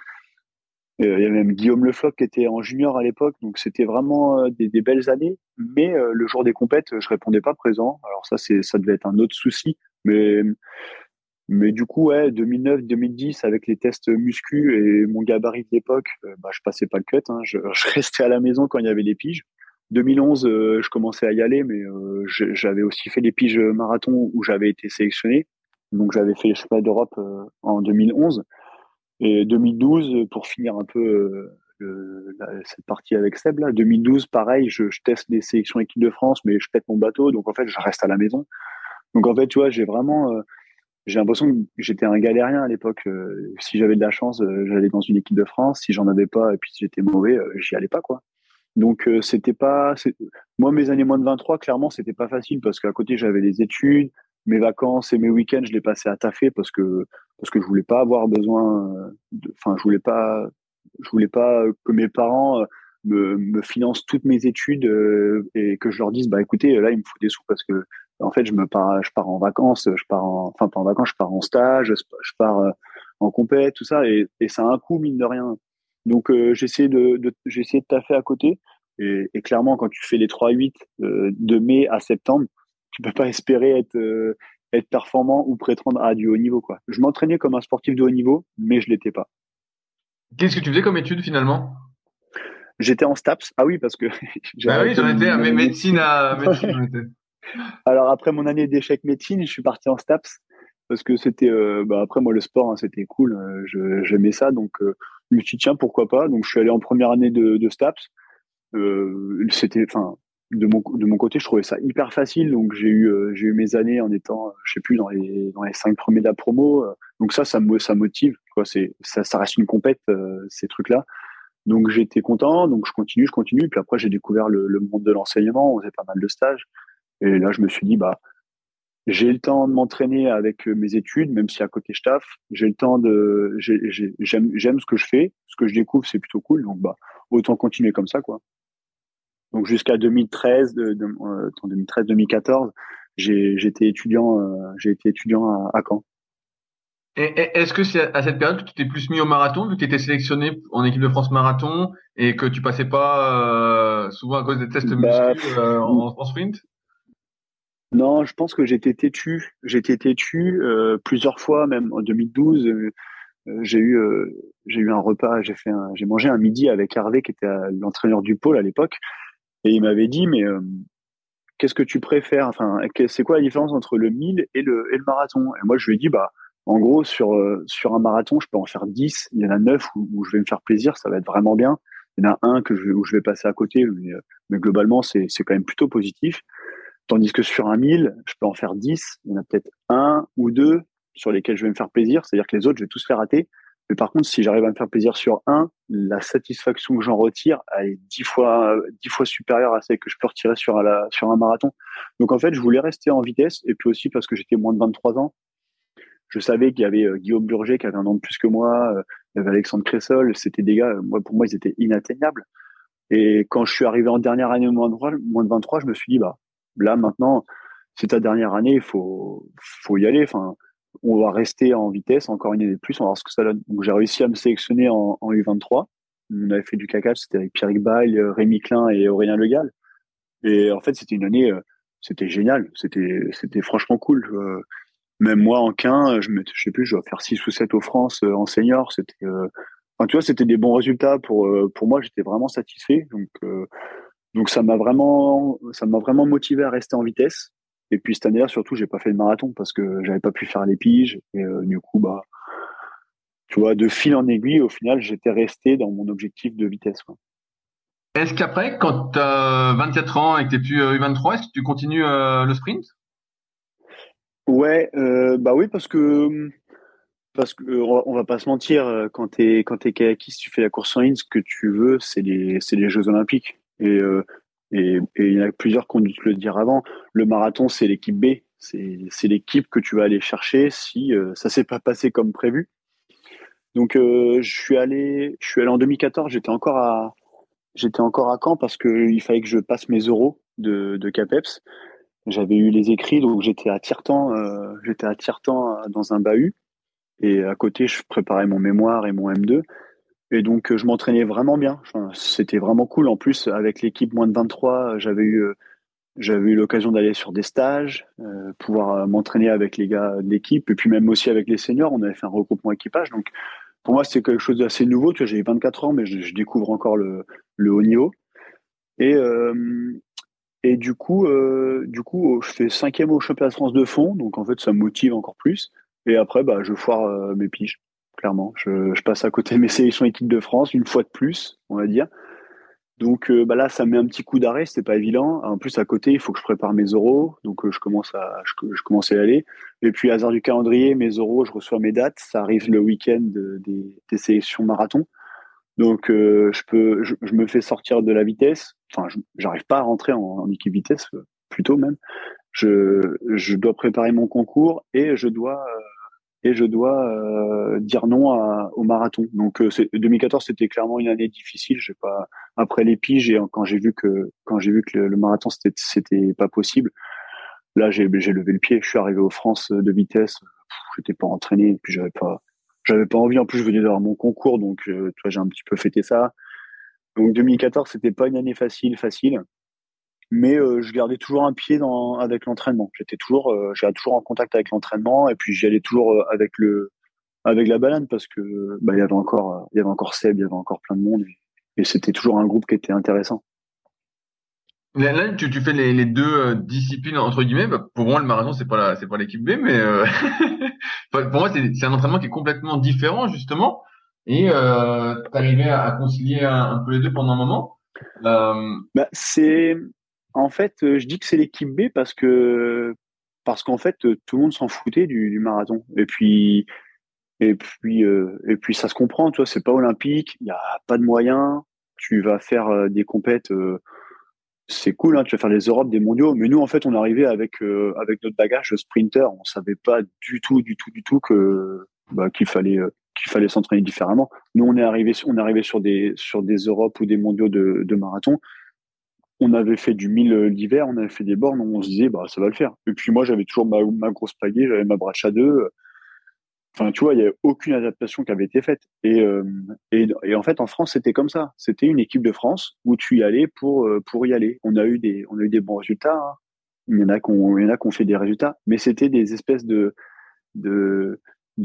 Euh, il y avait même Guillaume Lefloc qui était en junior à l'époque, donc c'était vraiment euh, des, belles années. Mais euh, le jour des compètes, je répondais pas présent. Alors ça, ça devait être un autre souci. Mais mais du coup, ouais, 2009-2010 avec les tests muscu et mon gabarit de l'époque, bah, je passais pas le cut. Hein. Je, je, restais à la maison quand il y avait les piges. 2011, je commençais à y aller, mais j'avais aussi fait les piges marathon où j'avais été sélectionné. Donc j'avais fait les championnats d'Europe en 2011. Et 2012, pour finir un peu euh, cette partie avec Seb, là, 2012, pareil, je, je, teste des sélections équipe de France, mais je pète mon bateau, donc en fait, je reste à la maison. Donc en fait, tu vois, j'ai vraiment, euh, j'ai l'impression que j'étais un galérien à l'époque. Euh, si j'avais de la chance, j'allais dans une équipe de France. Si j'en avais pas, et puis si j'étais mauvais, j'y allais pas, quoi. Donc c'était pas, moi mes années moins de 23, clairement, c'était pas facile parce qu'à côté j'avais les études, mes vacances et mes week-ends, je les passais à taffer parce que parce que je voulais pas avoir besoin, enfin je voulais pas, je voulais pas que mes parents euh, me, me financent toutes mes études euh, et que je leur dise bah écoutez là il me faut des sous parce que en fait je me pars, je pars en vacances, je pars en, enfin pas en vacances, je pars en stage, je pars euh, en compète, tout ça et, et ça a un coût mine de rien. Donc j'ai essayé de, de de taffer à côté et, et, clairement quand tu fais les 3-8 de mai à septembre tu peux pas espérer être euh, être performant ou prétendre à du haut niveau quoi. Je m'entraînais comme un sportif de haut niveau, mais je l'étais pas. Qu'est-ce que tu faisais comme étude finalement? J'étais en STAPS. Ah oui, parce que. ah oui, j'en étais à médecine à médecine. Alors après mon année d'échec médecine, je suis parti en STAPS parce que c'était. Euh, bah, après moi le sport, hein, c'était cool. Euh, j'aimais ça, donc je me suis dit tiens pourquoi pas. Donc je suis allé en première année de, STAPS. c'était, enfin, de mon, de mon côté, je trouvais ça hyper facile. Donc, j'ai eu, euh, j'ai eu mes années en étant, je sais plus, dans les, dans les cinq premiers de la promo. Euh. Donc, ça, ça me, ça motive. Quoi. C'est, ça, reste une compète, euh, ces trucs-là. Donc, j'étais content. Donc, je continue, je continue. Puis après, j'ai découvert le, le, monde de l'enseignement. On faisait pas mal de stages. Et là, je me suis dit, bah, j'ai le temps de m'entraîner avec mes études, même si à côté je taffe. J'ai le temps de, j'aime, j'aime ce que je fais. Ce que je découvre, c'est plutôt cool. Donc, bah, autant continuer comme ça, quoi. Donc jusqu'à 2013, de, de, 2013-2014, j'ai été étudiant, euh, j'ai été étudiant à, à Caen. Et est-ce que c'est à cette période que tu t'es plus mis au marathon, vu que tu étais sélectionné en équipe de France marathon et que tu passais pas euh, souvent à cause des tests bah, euh, en, sprint? Non, je pense que j'étais têtu. J'étais têtu euh, plusieurs fois, même en 2012. Euh, j'ai eu j'ai eu un repas, j'ai fait j'ai mangé un midi avec Hervé qui était l'entraîneur du pôle à l'époque et il m'avait dit, mais euh, qu'est-ce que tu préfères? Enfin, c'est quoi la différence entre le 1000 et le, et le marathon? Et moi, je lui ai dit, bah, en gros, sur, euh, sur un marathon, je peux en faire 10. Il y en a 9 où, je vais me faire plaisir, ça va être vraiment bien. Il y en a un que je, où je vais passer à côté, mais, euh, mais globalement, c'est quand même plutôt positif. Tandis que sur un 1000, je peux en faire 10. Il y en a peut-être un ou deux sur lesquels je vais me faire plaisir. C'est-à-dire que les autres, je vais tous les rater. Mais par contre, si j'arrive à me faire plaisir sur un, la satisfaction que j'en retire, elle est dix fois, dix fois supérieure à celle que je peux retirer sur, un marathon. Donc en fait, je voulais rester en vitesse et puis aussi parce que j'étais moins de 23 ans. Je savais qu'il y avait euh, Guillaume Burger qui avait un an de plus que moi, euh, il y avait Alexandre Cressol, c'était des gars, moi, pour moi, ils étaient inatteignables. Et quand je suis arrivé en dernière année de, moins de 23, je me suis dit, bah, là, maintenant, c'est ta dernière année, il faut, faut y aller. Enfin, on va rester en vitesse encore une année de plus, on va voir ce que ça donne. J'ai réussi à me sélectionner en, U23. On avait fait du caca, c'était avec Pierre Bail, Rémi Klein et Aurélien Legal. Et en fait, c'était une année, euh, c'était génial, c'était c'était franchement cool. Euh, même moi en quin, je me, je sais plus, je dois faire 6 ou 7 au France euh, en senior, c'était enfin, tu vois, c'était des bons résultats pour pour moi, j'étais vraiment satisfait. Donc donc ça m'a vraiment ça m'a vraiment motivé à rester en vitesse et puis cette année-là, surtout, j'ai pas fait de marathon parce que j'avais pas pu faire les piges. Et euh, du coup, bah, tu vois, de fil en aiguille, au final, j'étais resté dans mon objectif de vitesse. Est-ce qu'après, quand tu as 24 ans et que tu plus U23, est-ce que tu continues euh, le sprint? Ouais, euh, bah oui, parce que parce que on va pas se mentir, quand t'es quand t'es kayakiste, tu fais la course en ligne, ce que tu veux, c'est les c'est les Jeux Olympiques. Et et, il y en a plusieurs qui ont dû te le dire avant. Le marathon, c'est l'équipe B. C'est l'équipe que tu vas aller chercher si euh, ça s'est pas passé comme prévu. Donc euh, je suis allé, je suis allé en 2014. J'étais encore à, encore à Caen parce que il fallait que je passe mes euros de, Capeps. J'avais eu les écrits, donc j'étais à Tirtan, euh, Tirtan dans un bahut. Et à côté, je préparais mon mémoire et mon M2. Et donc, euh, je m'entraînais vraiment bien. C'était vraiment cool. En plus, avec l'équipe moins de 23, j'avais eu, euh, j'avais eu l'occasion d'aller sur des stages, euh, pouvoir m'entraîner avec les gars de l'équipe, et puis même aussi avec les seniors. On avait fait un regroupement équipage. Donc, pour moi, c'était quelque chose d'assez nouveau. Tu vois, j'ai 24 ans, mais je, découvre encore le, le, haut niveau. Et, et du coup, du coup, je fais cinquième au championnat de France de fond. Donc, en fait, ça me motive encore plus. Et après, bah, je foire mes piges clairement. Je, passe à côté de mes sélections équipe de France une fois de plus, on va dire. Donc euh, bah là, ça met un petit coup d'arrêt, c'était pas évident. En plus, à côté, il faut que je prépare mes euros, donc euh, je commence à je, commence à y aller. Et puis, hasard du calendrier, mes euros, je reçois mes dates. Ça arrive le week-end des, sélections marathon. Donc, euh, je peux, je, me fais sortir de la vitesse. Enfin, j'arrive pas à rentrer en, équipe vitesse, plutôt même. Je, je dois préparer mon concours et je dois et je dois euh, dire non au marathon. Donc 2014 euh, c'était clairement une année difficile. J'ai pas après les quand j'ai vu que quand j'ai vu que le, marathon c'était c'était pas possible, là j'ai levé le pied. Je suis arrivé aux France de vitesse. J'étais pas entraîné et puis j'avais pas j'avais pas envie. En plus je venais d'avoir mon concours donc euh, j'ai un petit peu fêté ça. Donc 2014 c'était pas une année facile facile mais euh, je gardais toujours un pied dans, avec l'entraînement. J'étais toujours, euh, j'étais toujours en contact avec l'entraînement et puis j'y allais toujours euh, avec le, avec la balade parce que bah, il y avait encore, il y avait encore Seb, il y avait encore plein de monde et, c'était toujours un groupe qui était intéressant. Là, tu, tu fais les, les deux disciplines entre guillemets. Bah, pour moi, le marathon c'est pas la, c'est pas l'équipe B, mais pour moi c'est un entraînement qui est complètement différent justement. Et euh, t'arrivais à, à concilier un, peu les deux pendant un moment. Bah, c'est en fait, euh, je dis que c'est l'équipe B parce que parce qu'en fait, euh, tout le monde s'en foutait du, marathon. Et puis et puis euh, et puis ça se comprend, tu vois, c'est pas olympique, il y a pas de moyens. Tu vas faire des compètes, c'est cool, hein, tu vas faire les Europes, des mondiaux. Mais nous, en fait, on arrivait avec avec notre bagage sprinter. On savait pas du tout, du tout, du tout bah, qu'il fallait qu'il fallait s'entraîner différemment. Nous, on est arrivé, on est arrivé sur des sur des Europes ou des mondiaux de, de marathon on avait fait du 1000 l'hiver, on avait fait des bornes, on se disait, bah, ça va le faire. Et puis moi, j'avais toujours ma, grosse pagaie, j'avais ma brache à deux. Enfin, tu vois, il n'y avait aucune adaptation qui avait été faite. Euh, et, en fait, en France, c'était comme ça. C'était une équipe de France où tu y allais pour, euh, pour y aller. On a eu des, on a eu des bons résultats. Hein. Il y en a qui ont, fait des résultats, mais c'était des espèces de, de,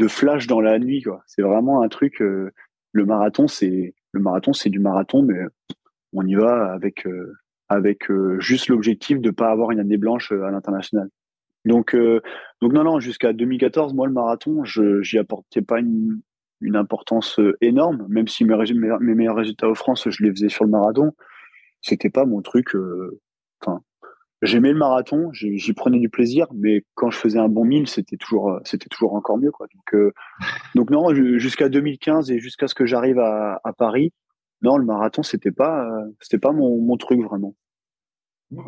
flash dans la nuit. C'est vraiment un truc, euh, le marathon, c'est, le marathon, c'est du marathon, mais on y va avec, avec euh, juste l'objectif de pas avoir une année blanche euh, à l'international. Donc, euh, donc non, non, jusqu'à 2014, moi, le marathon, je j'y apportais pas une, une importance énorme, même si mes, mes, meilleurs résultats aux France, je les faisais sur le marathon. C'était pas mon truc. Enfin, j'aimais le marathon, j'y prenais du plaisir, mais quand je faisais un bon mille, c'était toujours, c'était toujours encore mieux, quoi. Donc, euh, donc non, jusqu'à 2015 et jusqu'à ce que j'arrive à, à, Paris, non, le marathon, c'était pas, c'était pas mon, mon truc vraiment.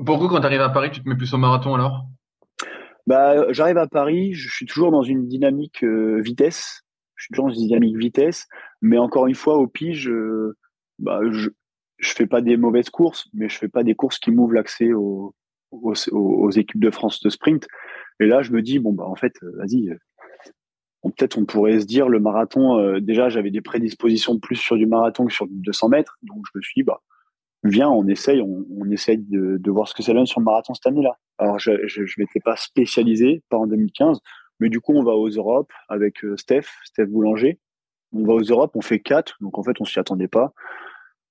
Pourquoi quand tu arrives à Paris, tu te mets plus au marathon alors? Bah, j'arrive à Paris, je suis toujours dans une dynamique euh, vitesse. Je suis toujours dans une dynamique vitesse, mais encore une fois, au pige, bah, je, je fais pas des mauvaises courses, mais je fais pas des courses qui m'ouvrent l'accès aux, aux, aux, équipes de France de sprint. Et là, je me dis bon bah en fait, euh, vas-y. Euh, peut-être on pourrait se dire le marathon. Euh, déjà, j'avais des prédispositions plus sur du marathon que sur du 200 mètres, donc je me suis dit bah viens, on essaye, on, on essaye de, de, voir ce que ça donne sur le marathon cette année-là. Alors je je, je m'étais pas spécialisé, pas en 2015, mais du coup on va aux Europes avec Steph, Steph Boulanger. On va aux Europes, on fait quatre, donc en fait on s'y attendait pas.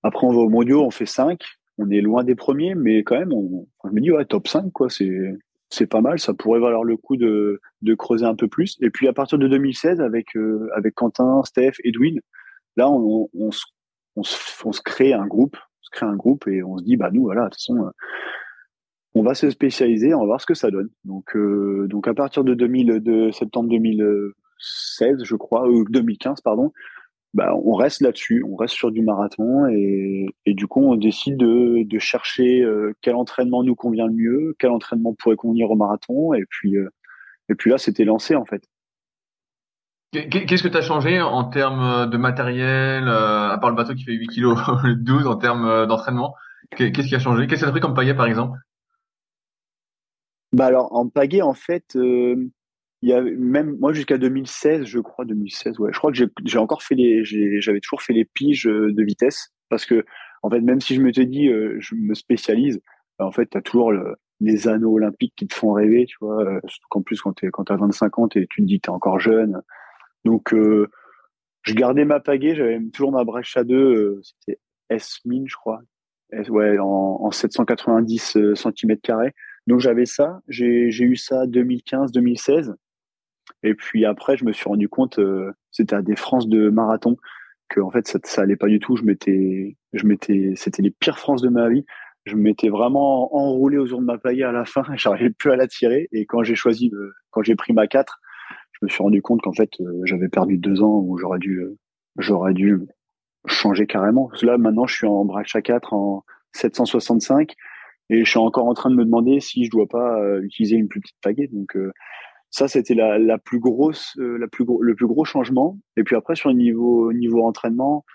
Après, on va au mondiaux, on fait 5. On est loin des premiers, mais quand même, on, je me dis, ouais, top 5, quoi, c'est, c'est pas mal. Ça pourrait valoir le coup de, de creuser un peu plus. Et puis, à partir de 2016, avec, euh, avec Quentin, Steph, Edwin, là, on, on, se, on, se, crée un groupe, on se crée un groupe et on se dit, bah, nous, voilà, de toute façon, euh, on va se spécialiser, on va voir ce que ça donne. Donc, euh, donc à partir de, 2000, de septembre 2016, je crois, ou 2015, pardon, bah, on reste là-dessus, on reste sur du marathon et, et du coup on décide de, de chercher euh, quel entraînement nous convient le mieux, quel entraînement pourrait convenir au marathon et puis euh, et puis là c'était lancé en fait. Qu'est-ce que tu as changé en termes de matériel, euh, à part le bateau qui fait 8 kg 12 en termes d'entraînement? Qu'est-ce qui a changé? Qu'est-ce que tu as pris comme pagaie par exemple? Bah alors en pagaie en fait il y a même moi jusqu'à 2016 je crois 2016 ouais. Je crois que j'ai encore fait les j'avais toujours fait les piges euh, de vitesse parce que en fait même si je me te dis euh, je me spécialise bah, en fait tu as toujours le, les anneaux olympiques qui te font rêver tu vois euh, qu'en plus quand tu quand tu as 25 ans et tu te dis tu es encore jeune. Donc euh, je gardais ma pagaie j'avais toujours ma brèche à deux c'était S1000 je crois. Ouais en, en 790 cm carrés. Donc j'avais ça j'ai eu ça 2015 2016 et puis après, je me suis rendu compte, euh, c'était à des France de marathon, que en fait ça, ça allait pas du tout. Je m'étais, je m'étais, c'était les pires France de ma vie. Je m'étais vraiment enroulé aux de ma paille à la fin. J'arrivais plus à la tirer. Et quand j'ai choisi, quand j'ai pris ma 4, je me suis rendu compte qu'en fait euh, j'avais perdu deux ans où j'aurais dû, euh, j'aurais dû changer carrément. Parce que là maintenant, je suis en brache à 4 en 765 et je suis encore en train de me demander si je dois pas utiliser une plus petite pagaie. Donc ça, c'était la, la, plus grosse, euh, la plus gros, le plus gros changement. Et puis après, sur le niveau, niveau entraînement,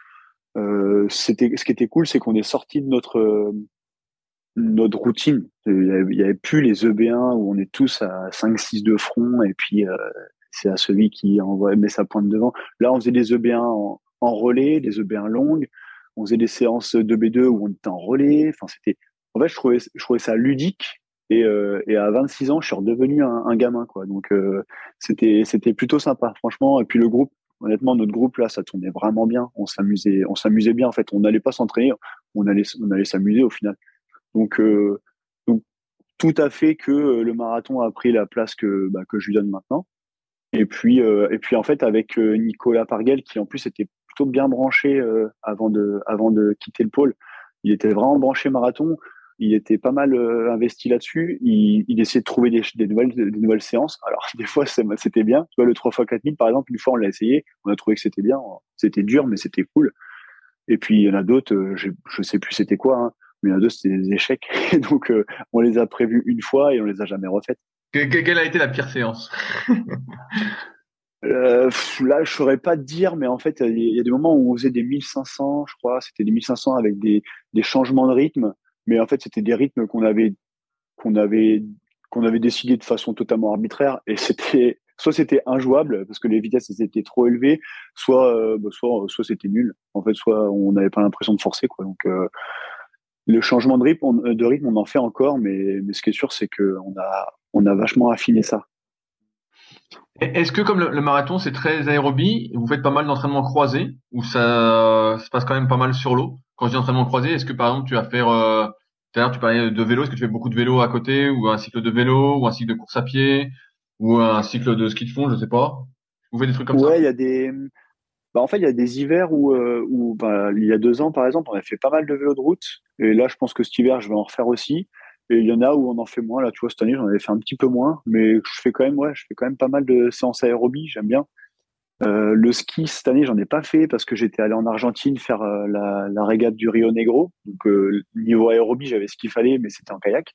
euh, c'était, ce qui était cool, c'est qu'on est sorti de notre, notre routine. Il y, avait, plus les EB1 où on est tous à 5-6 de front et puis euh, c'est à celui qui envoie met sa pointe devant. Là, on faisait des EB1 en, en relais, des EB1 longues. On faisait des séances de B2 où on était en relais. Enfin, c'était, en fait, je trouvais, je trouvais ça ludique et, euh, et, à 26 ans, je suis redevenu un, un gamin, quoi. Donc euh, c'était c'était plutôt sympa, franchement. Et puis le groupe, honnêtement, notre groupe là, ça tournait vraiment bien. On s'amusait, on s'amusait bien. En fait, on n'allait pas s'entraîner, on allait on allait s'amuser au final. Donc euh, donc tout à fait que le marathon a pris la place que bah, que je lui donne maintenant. Et puis et puis en fait avec Nicolas Parguel qui en plus était plutôt bien branché avant de avant de quitter le pôle. Il était vraiment branché marathon il était pas mal euh, investi là-dessus. Il, il, essayait de trouver des, des, nouvelles, des nouvelles séances. Alors, des fois, c'était bien. Tu vois, le 3 x 4000, par exemple, une fois, on l'a essayé. On a trouvé que c'était bien. C'était dur, mais c'était cool. Et puis, il y en a d'autres, euh, je, je sais plus c'était quoi, hein, mais il y en a d'autres, c'était des échecs. Et donc, euh, on les a prévus une fois et on les a jamais refaites. Quelle a été la pire séance? Euh, là, je saurais pas te dire, mais en fait, il y a des moments où on faisait des 1500, je crois, c'était des 1500 avec des, des changements de rythme mais en fait c'était des rythmes qu'on avait qu'on avait qu'on avait décidé de façon totalement arbitraire. Et c'était soit c'était injouable parce que les vitesses étaient trop élevées soit euh, bah, soit soit c'était nul. En fait soit on n'avait pas l'impression de forcer quoi. Donc euh, le changement de rythme on, de rythme on en fait encore mais mais ce qui est sûr c'est que on a on a vachement affiné ça. Est-ce que comme le, marathon c'est très aérobie, vous faites pas mal d'entraînements croisés ou ça se passe quand même pas mal sur l'eau? Quand je dis entraînement croisé, est-ce que par exemple tu vas faire euh, l'heure tu parlais de vélo, est-ce que tu fais beaucoup de vélo à côté ou un cycle de vélo ou un cycle de course à pied ou un cycle de ski de fond, je sais pas? Vous faites des trucs comme ça? Ouais, il y a des bah, en fait, il y a des hivers où, euh, où bah, il y a deux ans, par exemple, on a fait pas mal de vélo de route. Et là, je pense que cet hiver, je vais en refaire aussi. Et il y en a où on en fait moins. Là, tu vois, cette année, j'en avais fait un petit peu moins, mais je fais quand même, ouais, je fais quand même pas mal de séances aérobie. J'aime bien. Euh, le ski cette année, j'en ai pas fait parce que j'étais allé en Argentine faire euh, la, la, régate du Rio Negro. Donc euh, niveau aérobie, j'avais ce qu'il fallait, mais c'était en kayak.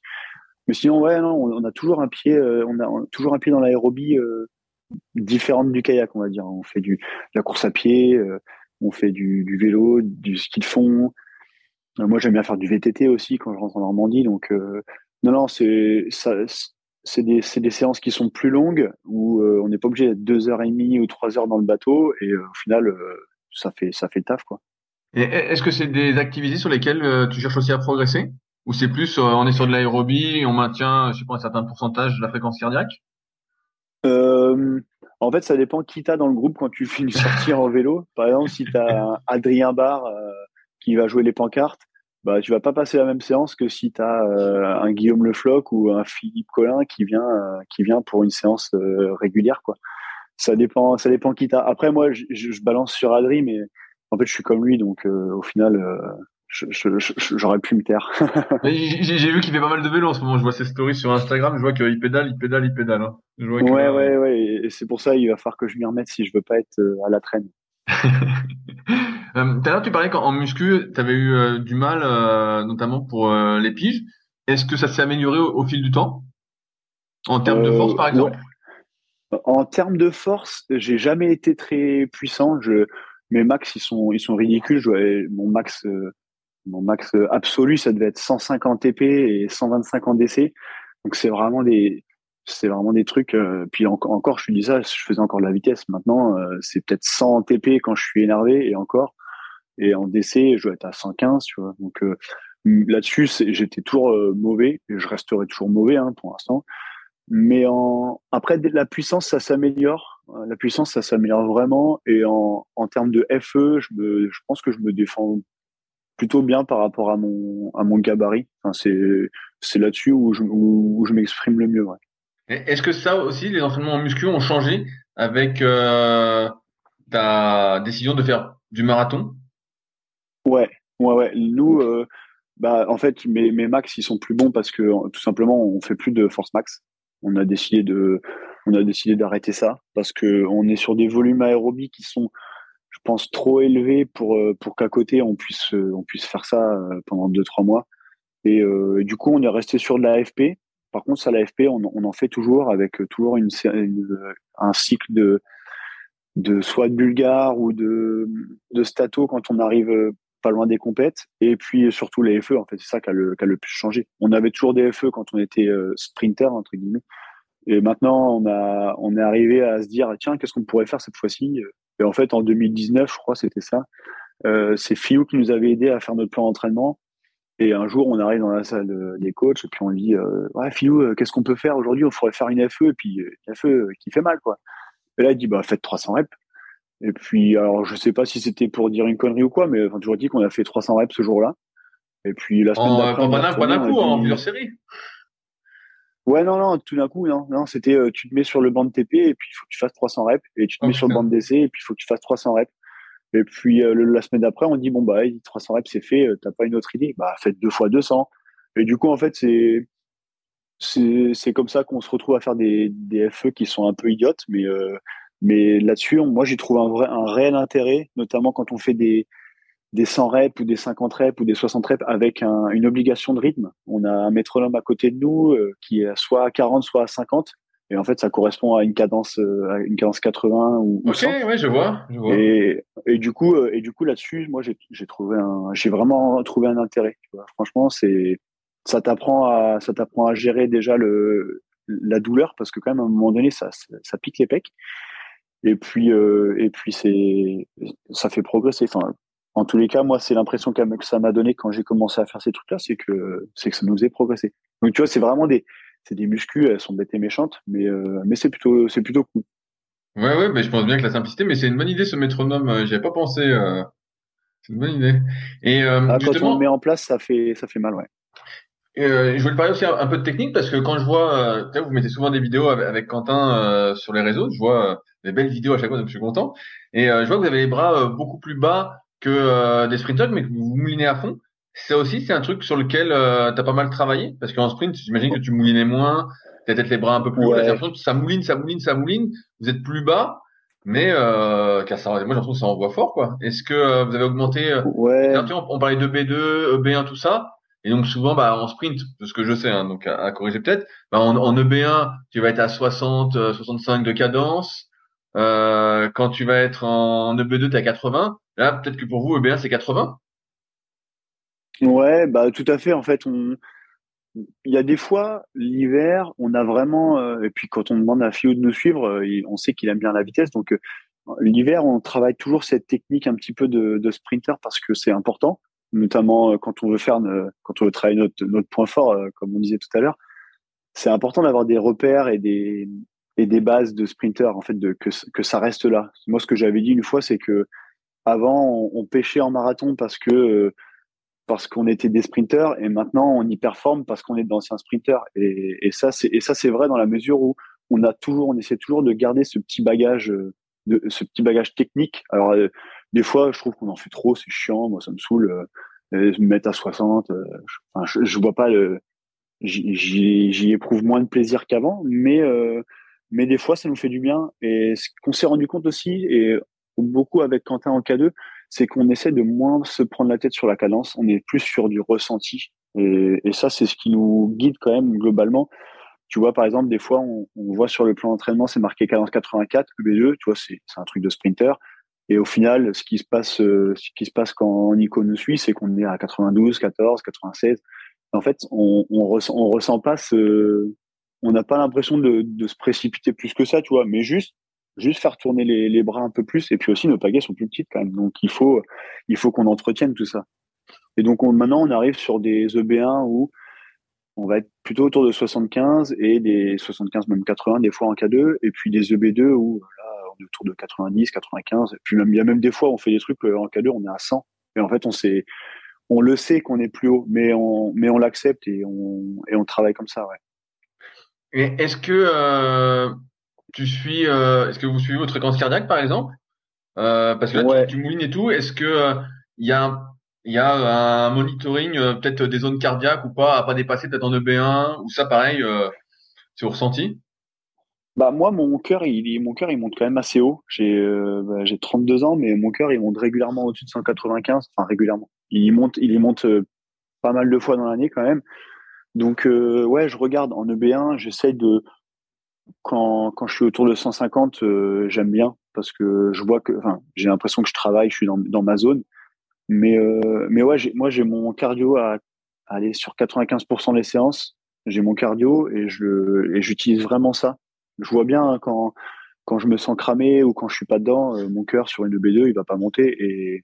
Mais sinon, ouais, non, on, a toujours un pied, on a toujours un pied dans l'aérobie différente du kayak, on va dire. On fait du de la course à pied, on fait du, du, vélo, du ski de fond. moi, j'aime bien faire du VTT aussi quand je rentre en Normandie. Donc non, non, c'est c'est des, des, séances qui sont plus longues où euh, on n'est pas obligé d'être deux heures et demie ou trois heures dans le bateau et euh, au final euh, ça fait ça fait le taf quoi. est-ce que c'est des activités sur lesquelles tu cherches aussi à progresser? Ou c'est plus on est sur de l'aérobie on maintient je sais pas un certain pourcentage de la fréquence cardiaque? En fait ça dépend qui t'as dans le groupe quand tu fais une sortie en vélo. Par exemple si tu as Adrien Barr qui va jouer les pancartes bah tu vas pas passer la même séance que si tu as euh, un Guillaume Le Floch ou un Philippe Collin qui vient euh, qui vient pour une séance euh, régulière quoi. Ça dépend ça dépend qui t'as. Après moi je, je, balance sur Adri mais en fait je suis comme lui donc au final j'aurais pu me taire. J'ai vu qu'il fait pas mal de vélo en ce moment. Je vois ses stories sur Instagram. Je vois qu'il pédale, il pédale, il pédale. Hein. ouais, ouais, ouais. Et c'est pour ça il va falloir que je m'y remette si je veux pas être à la traîne. Euh, tout à l'heure, tu parlais qu'en muscu, tu avais eu euh, du mal, euh, notamment pour les piges. Est-ce que ça s'est amélioré au, fil du temps? En termes de force, par exemple? En termes de force, j'ai jamais été très puissant. Je, mes max, ils sont, ils sont ridicules. Je, mon max, mon max absolu, ça devait être 150 TP et 125 en DC. Donc c'est vraiment des, c'est vraiment des trucs. Euh, puis encore, encore, je suis dis ça, je faisais encore de la vitesse. Maintenant, euh, c'est peut-être 100 TP quand je suis énervé et encore. Et en DC, je dois être à 115, tu vois. Donc euh, là-dessus, j'étais toujours mauvais et je resterai toujours mauvais hein, pour l'instant. Mais en après la puissance, ça s'améliore. La puissance, ça s'améliore vraiment. Et en, en termes de FE, je, me, je pense que je me défends plutôt bien par rapport à mon à mon gabarit. C'est là-dessus où je où, je m'exprime le mieux. Est-ce que ça aussi, les entraînements en muscu ont changé avec euh, ta décision de faire du marathon? Ouais, ouais, ouais. Nous, euh, bah, en fait, mes, mes max, ils sont plus bons parce que tout simplement, on fait plus de force max. On a décidé de, on a décidé d'arrêter ça parce que on est sur des volumes aérobies qui sont, je pense, trop élevés pour euh, pour qu'à côté on puisse on puisse faire ça pendant deux trois mois. Et, et du coup, on est resté sur de l'AFP par contre, à l'AFP, on, on, en fait toujours avec euh, toujours une, un cycle de, de soit de bulgare ou de, de stato quand on arrive euh, pas loin des compètes. Et puis surtout les FE, en fait, c'est ça qui a, le, le plus changé. On avait toujours des FE quand on était euh, sprinter, entre guillemets. Et maintenant, on, a, on est arrivé à se dire, tiens, qu'est-ce qu'on pourrait faire cette fois-ci Et en fait, en 2019, je crois, c'était ça. Euh, c'est Fiou qui nous avait aidé à faire notre plan d'entraînement. Et un jour, on arrive dans la salle des coachs et puis on dit euh, Ouais, euh, qu'est-ce qu'on peut faire aujourd'hui? On pourrait faire une FE et puis euh, une FE qui fait mal, quoi. Et là, il dit Bah, faites 300 reps. Et puis, alors, je sais pas si c'était pour dire une connerie ou quoi, mais enfin, toujours dit qu'on a fait 300 reps ce jour-là. Et puis, la semaine d'après. Pas d'un coup, en plusieurs séries. Ouais, non, non, tout d'un coup, non. non c'était tu te mets sur le banc de TP et puis il faut que tu fasses 300 reps. Et tu te mets sur le banc de DC et puis il faut que tu fasses 300 reps. Et puis euh, la semaine d'après, on dit bon bah 300 reps c'est fait, euh, t'as pas une autre idée Bah faites deux fois 200. Et du coup en fait c'est c'est comme ça qu'on se retrouve à faire des, des FE qui sont un peu idiotes, mais euh, mais là-dessus moi j'ai trouvé un vrai un réel intérêt, notamment quand on fait des des 100 reps ou des 50 reps ou des 60 reps avec un, une obligation de rythme. On a un métronome à côté de nous qui est soit à 40, soit à 50. Et en fait, ça correspond à une cadence, euh, à une cadence 80 ou, ok, ouais, je vois. Je vois. Et, et, du coup, euh, et du coup là-dessus, moi, j'ai trouvé un, j'ai vraiment trouvé un intérêt. Tu vois. Franchement, c'est, ça t'apprend à, ça t'apprend à gérer déjà le, la douleur parce que quand même à un moment donné, ça, ça, pique les pecs. Et puis, euh, et puis c'est, ça fait progresser. Enfin, en tous les cas, moi, c'est l'impression que ça m'a donné quand j'ai commencé à faire ces trucs-là, c'est que, c'est que ça nous faisait progresser. Donc, tu vois, c'est vraiment des, c'est des muscles, elles sont bêtes et méchantes, mais, euh, mais c'est plutôt, c'est plutôt cool. Ouais, ouais, mais je pense bien que la simplicité, mais c'est une bonne idée ce métronome. Euh, j'y avais pas pensé. Euh... C'est une bonne idée. Et euh, ah, quand on le met en place, ça fait, ça fait mal, ouais. Euh, je voulais parler aussi un peu de technique parce que quand je vois, euh, vous mettez souvent des vidéos avec, Quentin euh, sur les réseaux, je vois des belles vidéos à chaque fois, donc je suis content. Et je vois que vous avez les bras beaucoup plus bas que des sprinters, mais que vous moulinez à fond. ça aussi, c'est un truc sur lequel euh, tu as pas mal travaillé? Parce qu'en sprint, j'imagine que tu moulinais moins, tu peut-être les bras un peu plus ouais. hauts. Ça mouline, ça mouline, ça mouline. Vous êtes plus bas, mais euh, car ça, moi, j'ai l'impression que ça envoie fort. quoi. Est-ce que euh, vous avez augmenté euh, Ouais. on, on parlait de B2, EB1, tout ça. Et donc souvent, bah, en sprint, de ce que je sais, hein, donc à, à corriger peut-être, bah, en, en EB1, tu vas être à 60, euh, 65 de cadence. Euh, quand tu vas être en EB2, tu à 80. Là, peut-être que pour vous, EB1, c'est 80. Ouais, bah tout à fait. En fait, on, il y a des fois l'hiver, on a vraiment, euh, et puis quand on demande à Fio de nous suivre, euh, on sait qu'il aime bien la vitesse. Donc euh, l'hiver, on travaille toujours cette technique un petit peu de, de sprinter parce que c'est important, notamment quand on veut faire, quand on veut travailler notre, notre point fort, comme on disait tout à l'heure. C'est important d'avoir des repères et des des bases de sprinter en fait, que que ça reste là. Moi, ce que j'avais dit une fois, c'est que avant, on, pêchait en marathon parce que euh, parce qu'on était des sprinters et maintenant on y performe parce qu'on est d'anciens sprinters et, et ça c'est et ça c'est vrai dans la mesure où on a toujours on essaie toujours de garder ce petit bagage euh, de ce petit bagage technique alors euh, des fois je trouve qu'on en fait trop c'est chiant moi ça me saoule euh, me mettre à 60 euh, je, vois pas le j'y éprouve moins de plaisir qu'avant mais mais des fois ça nous fait du bien et ce qu'on s'est rendu compte aussi et beaucoup avec Quentin en K2 c'est qu'on essaie de moins se prendre la tête sur la cadence, on est plus sur du ressenti. Et, ça, c'est ce qui nous guide quand même globalement. Tu vois, par exemple, des fois, on, voit sur le plan d'entraînement, c'est marqué cadence 84, EB2, tu vois, c'est un truc de sprinter. Et au final, ce qui se passe, euh, ce qui se passe quand Nico nous suit, c'est qu'on est à 92, 14, 96. En fait, on, on, ressent, on ressent pas ce, on n'a pas l'impression de, de se précipiter plus que ça, tu vois, mais juste juste faire tourner les, les, bras un peu plus. Et puis aussi nos pagaies sont plus petites quand même. Donc il faut il faut qu'on entretienne tout ça. Et donc on, maintenant on arrive sur des EB1 où on va être plutôt autour de 75 et des 75 même 80 des fois en K2 et puis des EB2 où là on est autour de 90 95 et puis même il y a même des fois on fait des trucs en K2 on est à 100 et en fait on sait on le sait qu'on est plus haut mais on mais on l'accepte et on et on travaille comme ça ouais est-ce que euh tu suis, euh, est-ce que vous suivez votre fréquence cardiaque par exemple? Euh, Parce que là, ouais. tu, tu, moulines et tout. Est-ce que il y a, y a un monitoring euh, peut-être des zones cardiaques ou pas à pas dépasser peut-être en EB1 ou ça pareil, euh, c'est au ressenti? Bah moi, mon cœur, il, mon cœur, il monte quand même assez haut. J'ai, euh, bah, j'ai 32 ans, mais mon cœur, il monte régulièrement au-dessus de 195. Enfin régulièrement. Il monte, il y monte pas mal de fois dans l'année quand même. Donc ouais, je regarde en EB1, j'essaye de quand, quand je suis autour de 150, euh, j'aime bien parce que je vois que, enfin, j'ai l'impression que je travaille, je suis dans, dans ma zone. Mais, euh, mais ouais, moi, j'ai mon cardio à, aller sur 95% des séances. J'ai mon cardio et je et j'utilise vraiment ça. Je vois bien hein, quand, quand je me sens cramé ou quand je suis pas dedans, euh, mon cœur sur une B2, il va pas monter. Et,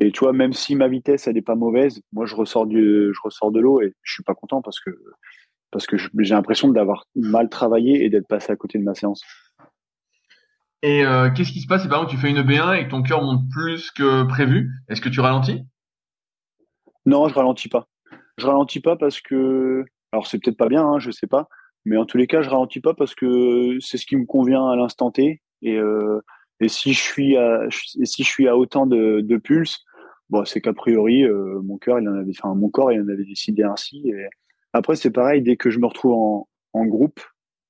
et tu vois, même si ma vitesse, elle est pas mauvaise, moi, je ressors du, je ressors de l'eau et je suis pas content parce que parce que j'ai l'impression d'avoir mal travaillé et d'être passé à côté de ma séance. Et euh, qu'est-ce qui se passe? Si par exemple tu fais une B1 et que ton cœur monte plus que prévu Est-ce que tu ralentis? Non, je ralentis pas. Je ralentis pas parce que, alors c'est peut-être pas bien, hein, je sais pas, mais en tous les cas, je ralentis pas parce que c'est ce qui me convient à l'instant T. Et, euh, et si je suis à, si je suis à autant de, de pulse, bon, c'est qu'a priori euh, mon cœur, il en avait, mon corps, il en avait décidé ainsi. Et, après, c'est pareil, dès que je me retrouve en, groupe,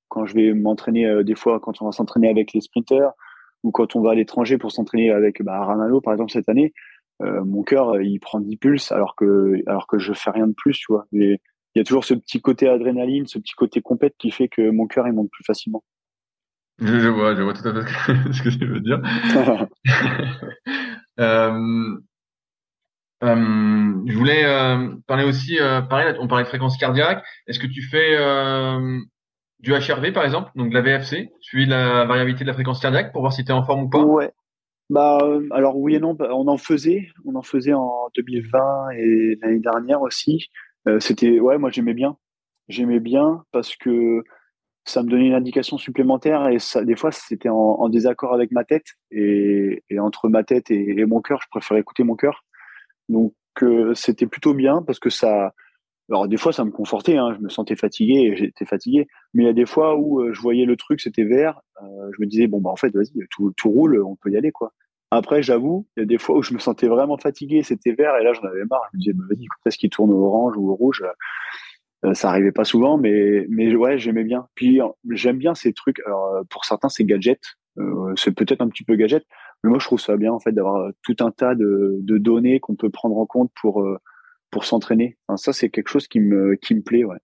quand je vais m'entraîner, euh, des fois, quand on va s'entraîner avec les sprinters, ou quand on va à l'étranger pour s'entraîner avec bah, par exemple, cette année, euh, mon cœur, il prend 10 pulses alors que, alors que je fais rien de plus, tu vois. Et il y a toujours ce petit côté adrénaline, ce petit côté compète qui fait que mon cœur, il monte plus facilement. Je, je, vois, je vois tout à fait ce que tu veux dire. euh, euh, je voulais euh, parler aussi, euh, pareil, on parlait de fréquence cardiaque. Est-ce que tu fais du HRV par exemple, donc de la VFC, suivi de la variabilité de la fréquence cardiaque pour voir si tu es en forme ou pas? Ouais. Bah alors oui et non, on en faisait, on en faisait en 2020 et l'année dernière aussi. C'était ouais, moi j'aimais bien, j'aimais bien parce que ça me donnait une indication supplémentaire et des fois c'était en, désaccord avec ma tête et, entre ma tête et, mon cœur, je préférais écouter mon cœur. Donc euh, c'était plutôt bien parce que ça. Alors des fois ça me confortait, hein, je me sentais fatigué et j'étais fatigué. Mais il y a des fois où euh, je voyais le truc, c'était vert, euh, je me disais bon bah en fait vas-y, tout, tout roule, on peut y aller quoi. Après, j'avoue, il y a des fois où je me sentais vraiment fatigué, c'était vert, et là, j'en avais marre. Je me disais, bah, vas-y, est-ce qu'il tourne au orange ou au rouge euh, Ça arrivait pas souvent, mais, mais ouais, j'aimais bien. Puis, j'aime bien ces trucs. Alors, pour certains, c'est gadget. Euh, c'est peut-être un petit peu gadget, mais moi, je trouve ça bien, en fait, d'avoir tout un tas de, de données qu'on peut prendre en compte pour, euh, pour s'entraîner. Enfin, ça, c'est quelque chose qui me, qui me plaît, ouais.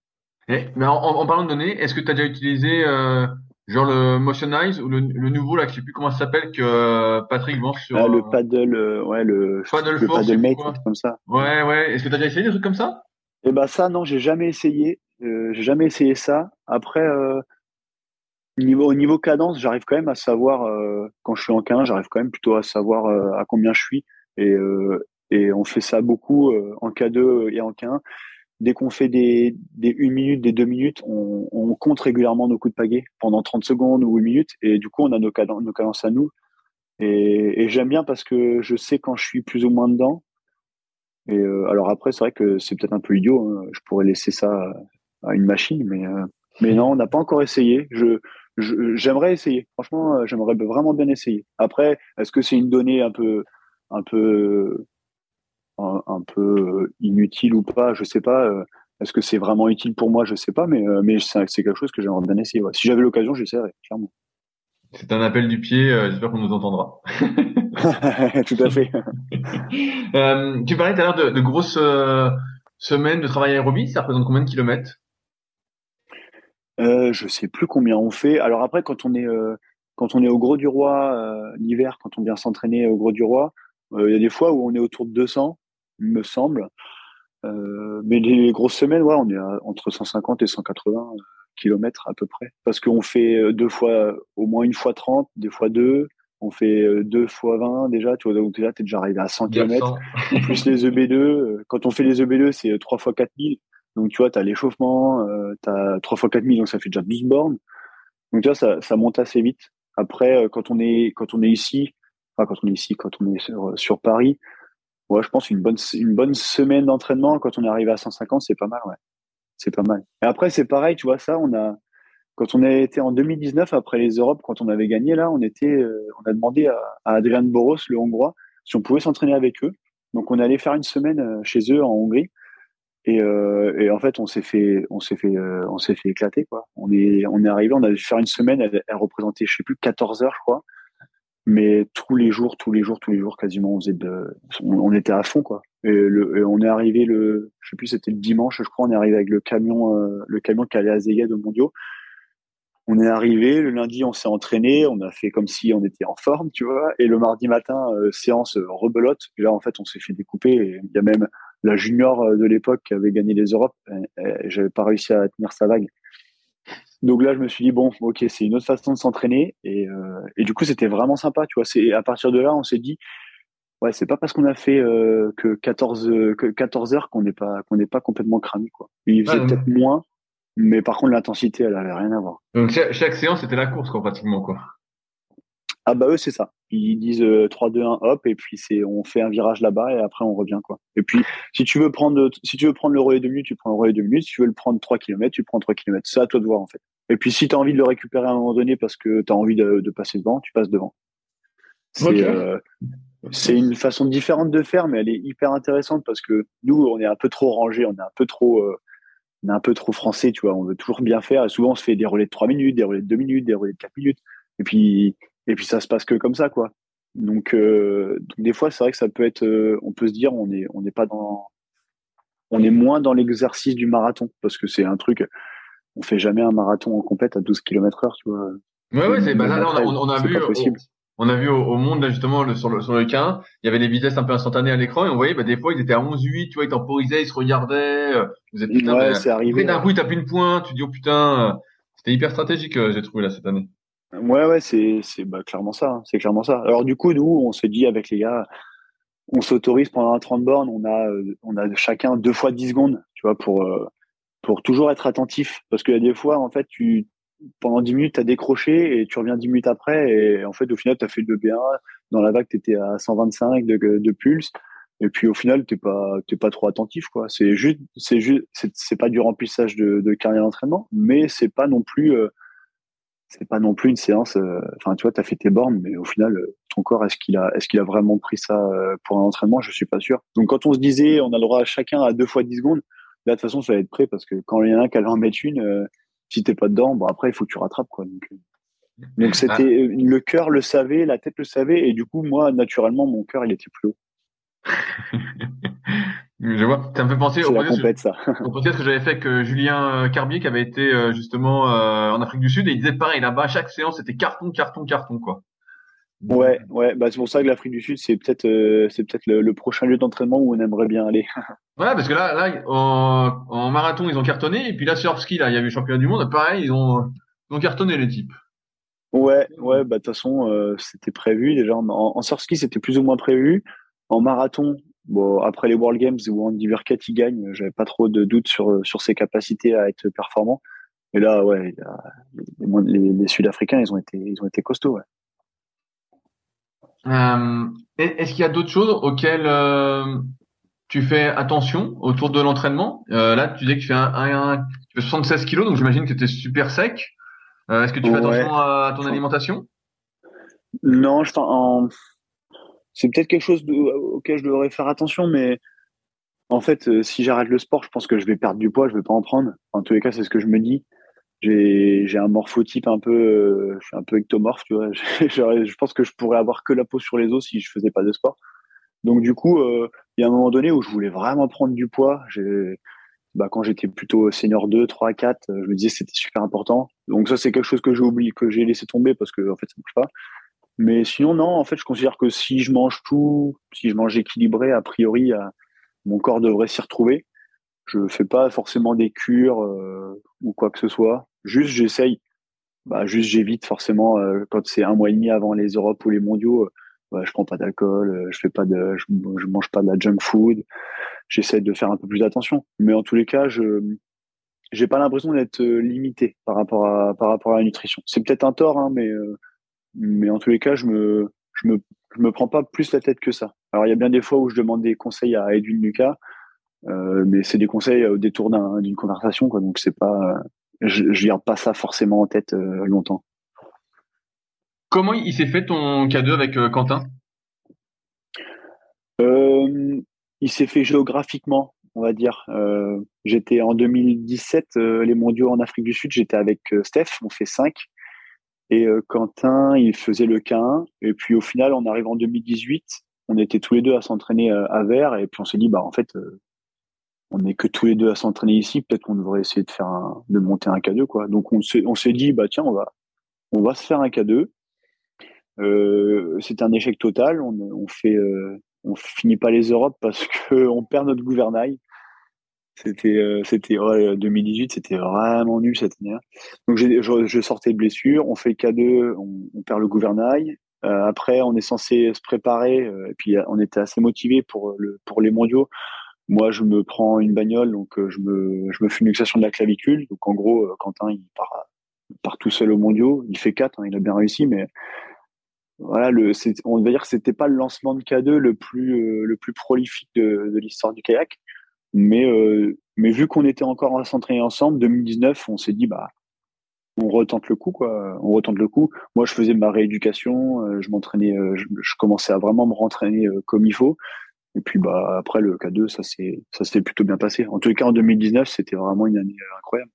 Mais en, en, parlant de données, est-ce que tu as déjà utilisé euh, genre le Motionize ou le, le, nouveau là, je sais plus comment ça s'appelle que euh, Patrick vend sur ah, le paddle, euh, ouais le paddle, le force, paddle mate, comme ça. Ouais, ouais. Est-ce que tu as déjà essayé des trucs comme ça? Eh ben ça, non, j'ai jamais essayé. j'ai jamais essayé ça. Après, niveau au niveau cadence, j'arrive quand même à savoir quand je suis en 15, j'arrive quand même plutôt à savoir à combien je suis et et on fait ça beaucoup en K2 et en K1 dès qu'on fait des, des 1 minute, des 2 minutes, on, on, compte régulièrement nos coups de pagaie pendant 30 secondes ou 8 minutes. Et du coup, on a nos, cadences, nos cadences à nous. Et, et j'aime bien parce que je sais quand je suis plus ou moins dedans. Et euh, alors après, c'est vrai que c'est peut-être un peu idiot. Hein. Je pourrais laisser ça à une machine, mais euh, mais non, on n'a pas encore essayé. Je j'aimerais essayer. Franchement, euh, j'aimerais vraiment bien essayer. Après, est-ce que c'est une donnée un peu un peu un, peu euh, inutile ou pas, je sais pas. Euh, est-ce que c'est vraiment utile pour moi? Je sais pas, mais, mais c'est quelque chose que j'aimerais bien essayer. Si j'avais l'occasion, j'essaierais, clairement. C'est un appel du pied, j'espère qu'on nous entendra. tout à fait. tu parlais tout à l'heure de, de, grosses semaines de travail aérobie, ça représente combien de kilomètres? Euh, Je sais plus combien on fait. Alors après, quand on est, quand on est au Gros du Roi l'hiver, quand on vient s'entraîner au Gros du Roi, il y a des fois où on est autour de 200 me semble. Euh, mais les grosses semaines, ouais, on est entre 150 et 180 kilomètres à peu près. Parce qu'on fait euh, deux fois, au moins une fois 30, des fois deux. On fait euh, deux fois 20 déjà. Tu vois, donc là, t'es déjà arrivé à 100 km. plus les EB2. Quand on fait les EB2, c'est trois fois 4000. Donc, tu vois, tu as l'échauffement, euh, tu as 3 fois 4000, donc ça fait déjà 12 bornes. Donc, tu vois, ça, ça monte assez vite. Après, quand on est, quand on est ici, enfin, quand on est ici, quand on est sur, sur Paris, ouais, je pense une bonne une bonne semaine d'entraînement quand on est arrivé à 150, c'est pas mal, ouais. C'est pas mal. Et après, c'est pareil, tu vois ça, on a quand on a été en 2019 après les Europes, quand on avait gagné là, on était, euh, on a demandé à, Adrian Boros, le Hongrois, si on pouvait s'entraîner avec eux. Donc on allait faire une semaine euh, chez eux en Hongrie. Et, euh, et en fait, on s'est fait, on s'est fait, on s'est fait éclater quoi. On est, on est arrivé, on a dû faire une semaine. Elle, elle représentait, je sais plus, 14 heures, je crois mais tous les jours, tous les jours, tous les jours, quasiment, on faisait de, on, était à fond, quoi. Et, on est arrivé le, je sais plus, c'était le dimanche, je crois, on est arrivé avec le camion, euh, le camion qui allait à Zeged au Mondiaux. On est arrivé, le lundi, on s'est entraîné, on a fait comme si on était en forme, tu vois. Et le mardi matin, euh, séance euh, rebelote. Et là, en fait, on s'est fait découper. Il y a même la junior de l'époque qui avait gagné les Europes. J'avais pas réussi à tenir sa vague. Donc là, je me suis dit, bon, ok, c'est une autre façon de s'entraîner. Et, et, du coup, c'était vraiment sympa, tu vois. C'est, à partir de là, on s'est dit, ouais, c'est pas parce qu'on a fait euh, que 14, que 14 heures qu'on n'est pas, qu'on n'est pas complètement cramé, quoi. Il faisait peut-être moins, mais par contre, l'intensité, elle avait rien à voir. Donc chaque, séance, c'était la course, quoi, pratiquement, quoi. Ah bah eux, c'est ça. Ils disent 3, 2, 1, hop, et puis c'est, on fait un virage là-bas et après on revient, quoi. Et puis, si tu veux prendre, si tu veux prendre le relais de minutes, tu prends le relais de minutes. Si tu veux le prendre 3 km, tu prends 3 km. C'est à toi de voir, en fait. Et puis si tu as envie de le récupérer à un moment donné parce que tu as envie de, passer devant, tu passes devant. Euh, c'est une façon différente de faire, mais elle est hyper intéressante parce que nous, on est un peu trop rangé, on est un peu trop, euh, on est un peu trop français, tu vois. On veut toujours bien faire. Et souvent, on se fait des relais de 3 minutes, des relais de 2 minutes, des relais de 4 minutes. Et puis, et puis ça se passe que comme ça, quoi. Donc, euh, donc des fois, c'est vrai que ça peut être, on peut se dire, on est, on n'est pas dans, on est moins dans l'exercice du marathon parce que c'est un truc on fait jamais un marathon en compète à 12 km heure, tu vois. Ouais, ouais, c'est, bah, là, on, a, on, a vu, on, a vu au, monde, là, justement, le, sur le, sur le 15, il y avait des vitesses un peu instantanées à l'écran et on voyait, bah, des fois, ils étaient à 11-8, tu vois, ils temporisaient, ils se regardaient, euh, vous êtes putain, ouais, c'est arrivé. d'un coup, ils tapent une pointe, tu dis, oh putain, euh, c'était hyper stratégique, euh, j'ai trouvé, là, cette année. Ouais, ouais, c'est, c'est, bah, clairement ça, hein, c'est clairement ça. Alors, du coup, nous, on s'est dit avec les gars, on s'autorise pendant un 30 bornes, on a, on a chacun deux fois 10 secondes, tu vois, pour, pour toujours être attentif. Parce qu'il y a des fois, en fait, tu, pendant 10 minutes, tu as décroché et tu reviens 10 minutes après. Et en fait, au final, tu as fait le B1. Dans la vague, tu étais à 125 de, de pulse. Et puis au final, t'es pas pas trop attentif quoi. C'est juste c'est juste c'est pas du remplissage de, carrière d'entraînement, mais c'est pas non plus euh, c'est pas non plus une séance. Euh, enfin, tu vois, t'as fait tes bornes, mais au final, ton corps, est-ce qu'il a, est-ce qu'il a vraiment pris ça euh, pour un entraînement? Je suis pas sûr. Donc quand on se disait, on a le droit à chacun à deux fois 10 secondes, là de toute façon, ça va être prêt parce que quand il y en a un qui va en mettre une, euh, si t'es pas dedans, bon après il faut que tu rattrapes quoi. Donc, euh. donc c'était ah. le cœur le savait, la tête le savait, et du coup moi naturellement mon cœur il était plus haut. Je vois. Ça me fait penser au podcast, que j'avais fait avec Julien Carbier qui avait été justement en Afrique du Sud et il disait pareil là-bas chaque séance c'était carton carton carton quoi. Ouais, ouais, bah c'est pour ça que l'Afrique du Sud, c'est peut-être euh, c'est peut-être le, prochain lieu d'entraînement où on aimerait bien aller. ouais, parce que là, là en, marathon, ils ont cartonné, et puis là, sur ski, là, il y avait le championnat du monde, pareil, ils ont, ils ont cartonné les types. Ouais, ouais, bah de toute façon, euh, c'était prévu déjà. En, en surf-ski, c'était plus ou moins prévu. En marathon, bon, après les World Games où Andy Burkett il gagne, j'avais pas trop de doutes sur sur ses capacités à être performant. Et là, ouais, les, les, les Sud-Africains, ils ont été ils ont été costauds. Ouais. Euh, est-ce qu'il y a d'autres choses auxquelles euh, tu fais attention autour de l'entraînement? Euh, Là, tu dis que tu fais, un, 76 kilos, donc j'imagine que tu es super sec. Est-ce que tu fais attention à ton alimentation? Non, je en... c'est peut-être quelque chose auquel je devrais faire attention, mais en fait, si j'arrête le sport, je pense que je vais perdre du poids, je vais pas en prendre. En tous les cas, c'est ce que je me dis j'ai un morphotype un peu euh, je suis un peu ectomorphe tu vois. Je pense que je pourrais avoir que la peau sur les os si je faisais pas de sport. Donc du coup euh, il y a un moment donné où je voulais vraiment prendre du poids. Bah, quand j'étais plutôt senior 2 3 4 je me disais c'était super important. Donc ça c'est quelque chose que j'ai oublié que j'ai laissé tomber parce que en fait ça marche pas. Mais sinon non en fait je considère que si je mange tout si je mange équilibré a priori euh, mon corps devrait s'y retrouver. Je fais pas forcément des cures ou quoi que ce soit Juste, j'essaye. Bah, juste, j'évite forcément euh, quand c'est un mois et demi avant les Europes ou les Mondiaux. Euh, je prends pas d'alcool, euh, je fais pas de, je, mange pas de la junk food. J'essaie de faire un peu plus d'attention. Mais en tous les cas, je j'ai pas l'impression d'être limité par rapport à par rapport à la nutrition. C'est peut-être un tort, hein, mais mais en tous les cas, je me je me je me prends pas plus la tête que ça. Alors il y a bien des fois où je demande des conseils à Edwin Lucas, euh, mais c'est des conseils au détour d'une conversation, quoi. Donc c'est pas je, je garde pas ça forcément en tête euh, longtemps. Comment il s'est fait ton K2 avec euh, Quentin? Euh, Il s'est fait géographiquement, on va dire. j'étais en 2017, les mondiaux en Afrique du Sud, j'étais avec Steph, on fait 5. Et Quentin, il faisait le K1. Et puis au final, on arrive en 2018, on était tous les deux à s'entraîner à Vert. Et puis on s'est dit, bah en fait, on n'est que tous les deux à s'entraîner ici. Peut-être qu'on devrait essayer de faire un, de monter un K2, quoi. Donc on s'est, on s'est dit, bah tiens, on va, on va se faire un K2. Euh, c'est un échec total. On, on fait, euh, on finit pas les Europes parce que on perd notre gouvernail. C'était, euh, c'était 2018, c'était vraiment nul cette année. Donc je, je, sortais de blessure. On fait K2, on, on perd le gouvernail. Euh, après, on est censé se préparer. et puis on était assez motivé pour le, pour les mondiaux. Moi, je me prends une bagnole, donc euh, je me, je me fais une luxation de la clavicule. Donc en gros, euh, Quentin, il part, part tout seul au mondiaux. Il fait 4, hein, il a bien réussi, mais voilà, le, on va dire que c'était pas le lancement de K2 le plus, euh, le plus prolifique de, de l'histoire du kayak. Mais, mais vu qu'on était encore à s'entraîner ensemble, 2019, on s'est dit, bah, on retente le coup, quoi. On retente le coup. Moi, je faisais ma rééducation, je m'entraînais, je, je, commençais à vraiment me rentraîner comme il faut. Et puis bah après le K2, ça s'est ça s'est plutôt bien passé. En tout cas en 2019, c'était vraiment une année euh, incroyable.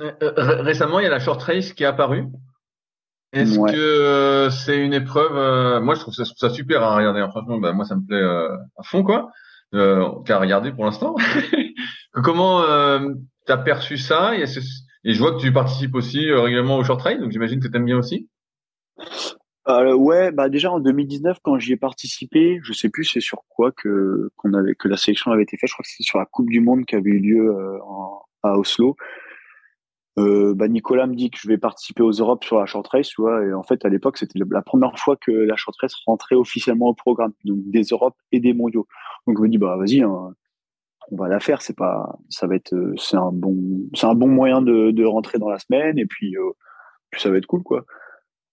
Euh, euh, récemment, il y a la short race qui est apparue. Est-ce que c'est une épreuve Moi, je trouve, ça, ça super à regarder. Franchement, bah, moi, ça me plaît à fond, quoi. Euh, qu'à regarder pour l'instant. Comment tu as perçu ça? Et, et, je vois que tu participes aussi régulièrement au short trail, donc j'imagine que tu aimes bien aussi. Euh, ouais, bah déjà en 2019 quand j'y ai participé, je sais plus c'est sur quoi que qu'on avait que la sélection avait été faite. Je crois que c'était sur la Coupe du Monde qui avait eu lieu euh, à Oslo. Euh, bah Nicolas me dit que je vais participer aux Europes sur la short race, tu vois. Et en fait à l'époque c'était la première fois que la short race rentrait officiellement au programme, donc des Europes et des Mondiaux. Donc je me dis bah vas-y, hein, on va la faire. C'est pas, ça va être, c'est un bon, c'est un bon moyen de, de rentrer dans la semaine et puis, euh, puis ça va être cool quoi.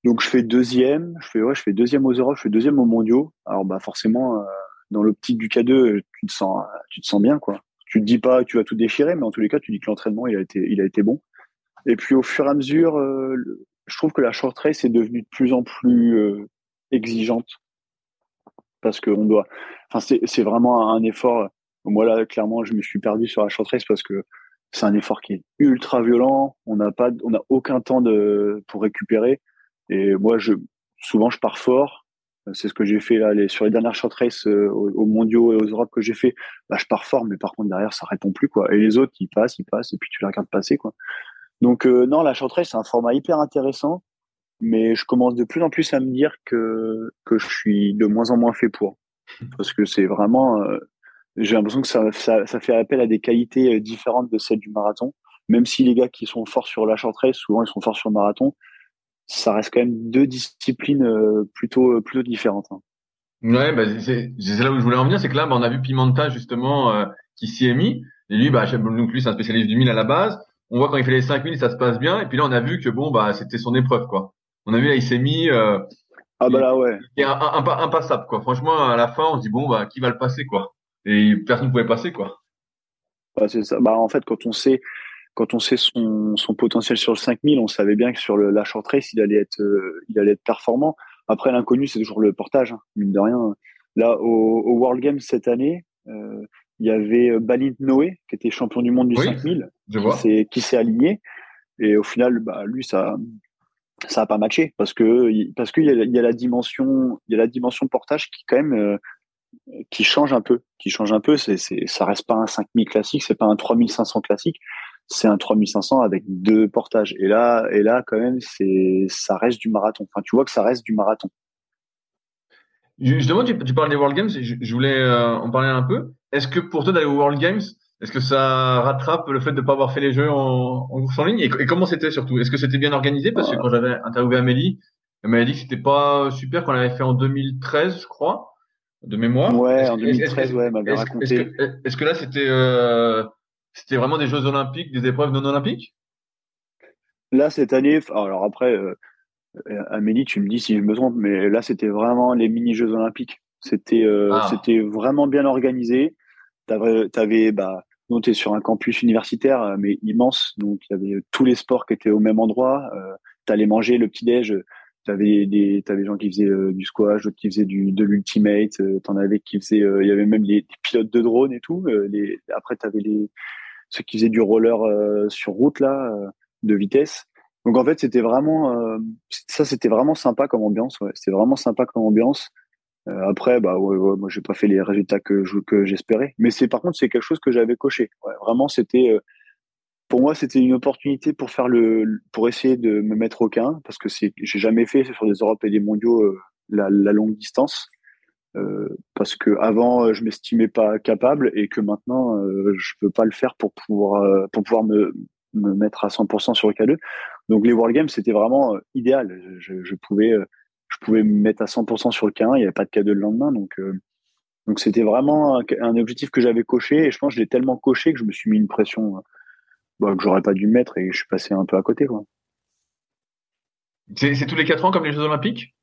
Donc je fais deuxième, je fais ouais, je fais deuxième aux Europes, je fais deuxième aux Mondiaux. Alors bah forcément euh, dans l'optique du K2, tu te sens tu te sens bien quoi. Tu te dis pas que tu vas tout déchirer, mais en tous les cas tu dis que l'entraînement il a été il a été bon. Et puis au fur et à mesure, euh, je trouve que la short race est devenue de plus en plus exigeante parce qu'on doit. Enfin, c'est vraiment un effort. Moi là, clairement, je me suis perdu sur la short race parce que c'est un effort qui est ultra violent. On n'a pas, on n'a aucun temps de pour récupérer. Et moi, je souvent je pars fort. C'est ce que j'ai fait là, les, sur les dernières short races euh, aux, mondiaux et aux Europes que j'ai fait. Bah, je pars fort, mais par contre derrière ça répond plus quoi. Et les autres, ils passent, ils passent, et puis tu les regardes passer quoi. Donc euh, non, la short race c'est un format hyper intéressant, mais je commence de plus en plus à me dire que que je suis de moins en moins fait pour, parce que c'est vraiment euh, j'ai l'impression que ça, ça, ça, fait appel à des qualités euh, différentes de celles du marathon. Même si les gars qui sont forts sur la short race, souvent ils sont forts sur le marathon, ça reste quand même deux disciplines euh, plutôt euh, plutôt différentes. Hein. Ouais, bah, c'est là où je voulais en venir, c'est que là, bah, on a vu Pimenta justement qui s'y est mis. Et lui, bah, donc lui, c'est un spécialiste du 1000 à la base. On voit quand il fait les 5000, ça se passe bien. Et puis là, on a vu que bon, bah, c'était son épreuve, quoi. On a vu là, il s'est mis. ah bah là, ouais. Il est impassable, quoi. Franchement, à la fin, on se dit bon, bah, qui va le passer, quoi et personne ne pouvait passer quoi. Bah, c'est ça. Bah, en fait, quand on sait quand on sait son, son potentiel sur le 5000, on savait bien que sur le, la short race, il allait être euh, il allait être performant. Après, l'inconnu, c'est toujours le portage, hein, mine de rien. Là, au, au World Games cette année, euh, il y avait euh, Balint Noé, qui était champion du monde du 5000, qui s'est aligné. Et au final, bah, lui, ça ça a pas matché parce que parce qu'il y, a, y a la dimension il y a la dimension portage qui quand même euh, qui change un peu, qui change un peu. C'est, ça reste pas un 5000 classique, c'est pas un 3500 classique, c'est un 3500 avec deux portages. Et là, et là, quand même, c'est, ça reste du marathon. Enfin, tu vois que ça reste du marathon. Justement, tu, tu parles des World Games, je, voulais euh, en parler un peu. Est-ce que pour toi d'aller aux World Games, est-ce que ça rattrape le fait de ne pas avoir fait les jeux en, en course en ligne? Et, comment c'était surtout? Est-ce que c'était bien organisé? Parce que quand j'avais interviewé Amélie, elle m'avait dit que c'était pas super qu'on l'avait fait en 2013, je crois de mémoire. Ouais, en 2013, ouais, m'avait raconté. Est-ce que, là, c'était euh, c'était vraiment des Jeux Olympiques, des épreuves non olympiques? Là, cette année, alors après, euh, Amélie, tu me dis si je me trompe, mais là, c'était vraiment les mini-Jeux Olympiques. C'était euh, ah. c'était vraiment bien organisé. T'avais, avais, bah, nous, t'es sur un campus universitaire, mais immense, donc il y avait tous les sports qui étaient au même endroit. Euh, T'allais manger le petit-déj T'avais des, t'avais des gens qui faisaient euh, du squash, d'autres qui faisaient du de l'ultimate. Euh, t'en avais qui faisaient, euh, il y avait même les, pilotes de drone et tout. les, après t'avais les ceux qui faisaient du roller sur route là, de vitesse. Donc en fait c'était vraiment ça, c'était vraiment sympa comme ambiance. C'était vraiment sympa comme ambiance. après bah ouais, ouais moi j'ai pas fait les résultats que j'espérais, mais c'est par contre c'est quelque chose que j'avais coché. Vraiment c'était pour moi, c'était une opportunité pour faire le, pour essayer de me mettre au quin, parce que c'est, j'ai jamais fait sur des Europes et des Mondiaux euh, la, la, longue distance, euh, parce que avant euh, je m'estimais pas capable et que maintenant euh, je peux pas le faire pour pouvoir euh, pour pouvoir me, me mettre à 100% sur le K2. Donc les World Games c'était vraiment idéal. Je, je, pouvais je pouvais me mettre à 100% sur le K1, il n'y avait pas de K2 le lendemain, donc donc c'était vraiment un, objectif que j'avais coché et je pense que je l'ai tellement coché que je me suis mis une pression bah, que j'aurais pas dû mettre et je suis passé un peu à côté. Quoi. C'est, tous les 4 ans comme les Jeux Olympiques?